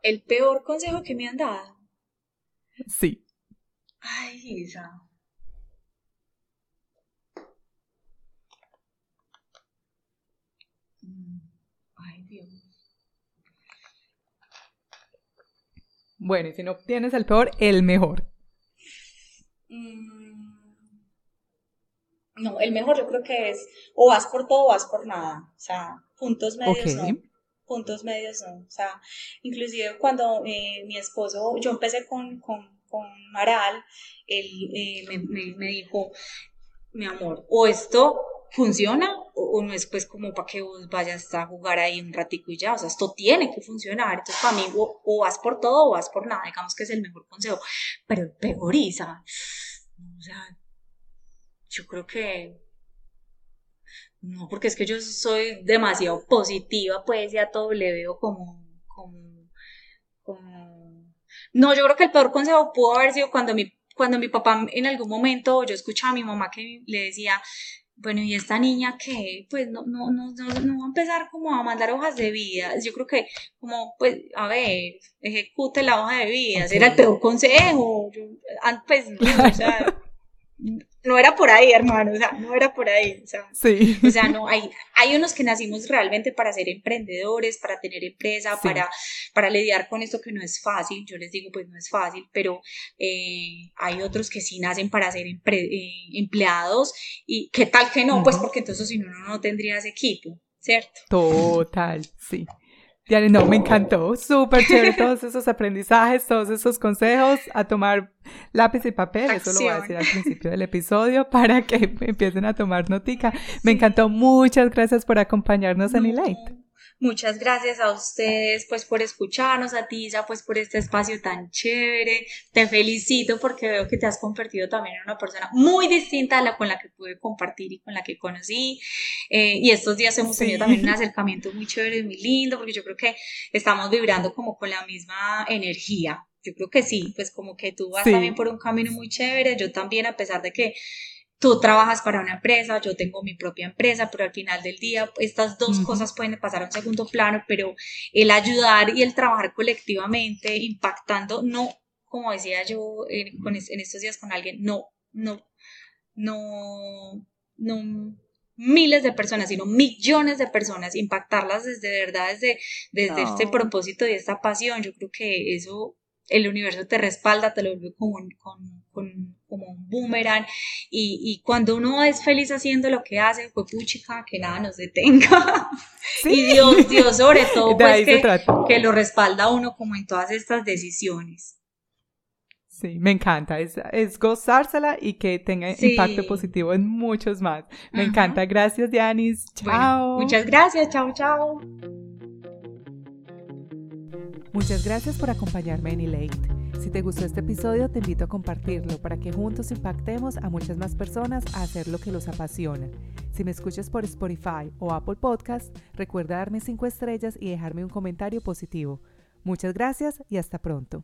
El peor consejo que me han dado. Sí. Ay, esa. Mm, ay, Dios. Bueno, y si no tienes el peor, el mejor. Mm, No, el mejor yo creo que es o vas por todo o vas por nada. O sea, puntos medios no. Puntos medios no. O sea, inclusive cuando eh, mi esposo, yo empecé con, con, con Maral, él eh, me, me, dijo, mi amor, o esto funciona o, no es pues como para que vos vayas a jugar ahí un ratico y ya, o sea, esto tiene que funcionar, entonces para mí o, vas por todo o vas por nada, digamos que es el mejor consejo, pero peoriza, o sea, yo creo que no, porque es que yo soy demasiado positiva, pues ya todo le veo como, como, como... No, yo creo que el peor consejo pudo haber sido cuando mi, cuando mi papá en algún momento, yo escuchaba a mi mamá que le decía, bueno, y esta niña que, pues, no, no, no, no, va a empezar como a mandar hojas de vida. Yo creo que, como, pues, a ver, ejecute la hoja de vida. Era el peor consejo. Yo, pues, o sea, no era por ahí, hermano, o sea, no era por ahí, o sea, sí. o sea no, hay, hay unos que nacimos realmente para ser emprendedores, para tener empresa, para, para lidiar con esto que no es fácil, yo les digo, pues no es fácil, pero eh, hay otros que sí nacen para ser eh, empleados y qué tal que no, pues porque entonces si no, no tendrías equipo, ¿cierto? Total, sí. Diana, no, me encantó, súper chévere todos esos aprendizajes, todos esos consejos, a tomar lápiz y papel, eso lo voy a decir al principio del episodio para que empiecen a tomar notica. Me encantó, muchas gracias por acompañarnos en Elite. Muchas gracias a ustedes pues por escucharnos, a ti ya pues por este espacio tan chévere. Te felicito porque veo que te has convertido también en una persona muy distinta a la con la que pude compartir y con la que conocí. Eh, y estos días hemos tenido también un acercamiento muy chévere y muy lindo porque yo creo que estamos vibrando como con la misma energía. Yo creo que sí, pues como que tú vas también por un camino muy chévere, yo también a pesar de que tú trabajas para una empresa, yo tengo mi propia empresa, pero al final del día estas dos cosas pueden pasar a un segundo plano, pero el ayudar y el trabajar colectivamente, impactando, no, como decía yo en, en estos días con alguien, no, no, no, no miles de personas, sino millones de personas, impactarlas desde verdad, desde, desde este propósito y esta pasión, yo creo que eso el universo te respalda, te lo vuelve como un, como un boomerang y, y, cuando uno es feliz haciendo lo que hace, pues puchica, que nada nos detenga. Y Dios, Dios sobre todo, pues que, que, lo respalda a uno como en todas estas decisiones. Sí, me encanta, es, es gozársela y que tenga impacto positivo en muchos más. Me encanta, gracias Dianis, chao. muchas gracias, chao, chao. Muchas gracias por acompañarme en Elate. Si te gustó este episodio, te invito a compartirlo para que juntos impactemos a muchas más personas a hacer lo que los apasiona. Si me escuchas por Spotify o Apple Podcast, recuerda darme 5 estrellas y dejarme un comentario positivo. Muchas gracias y hasta pronto.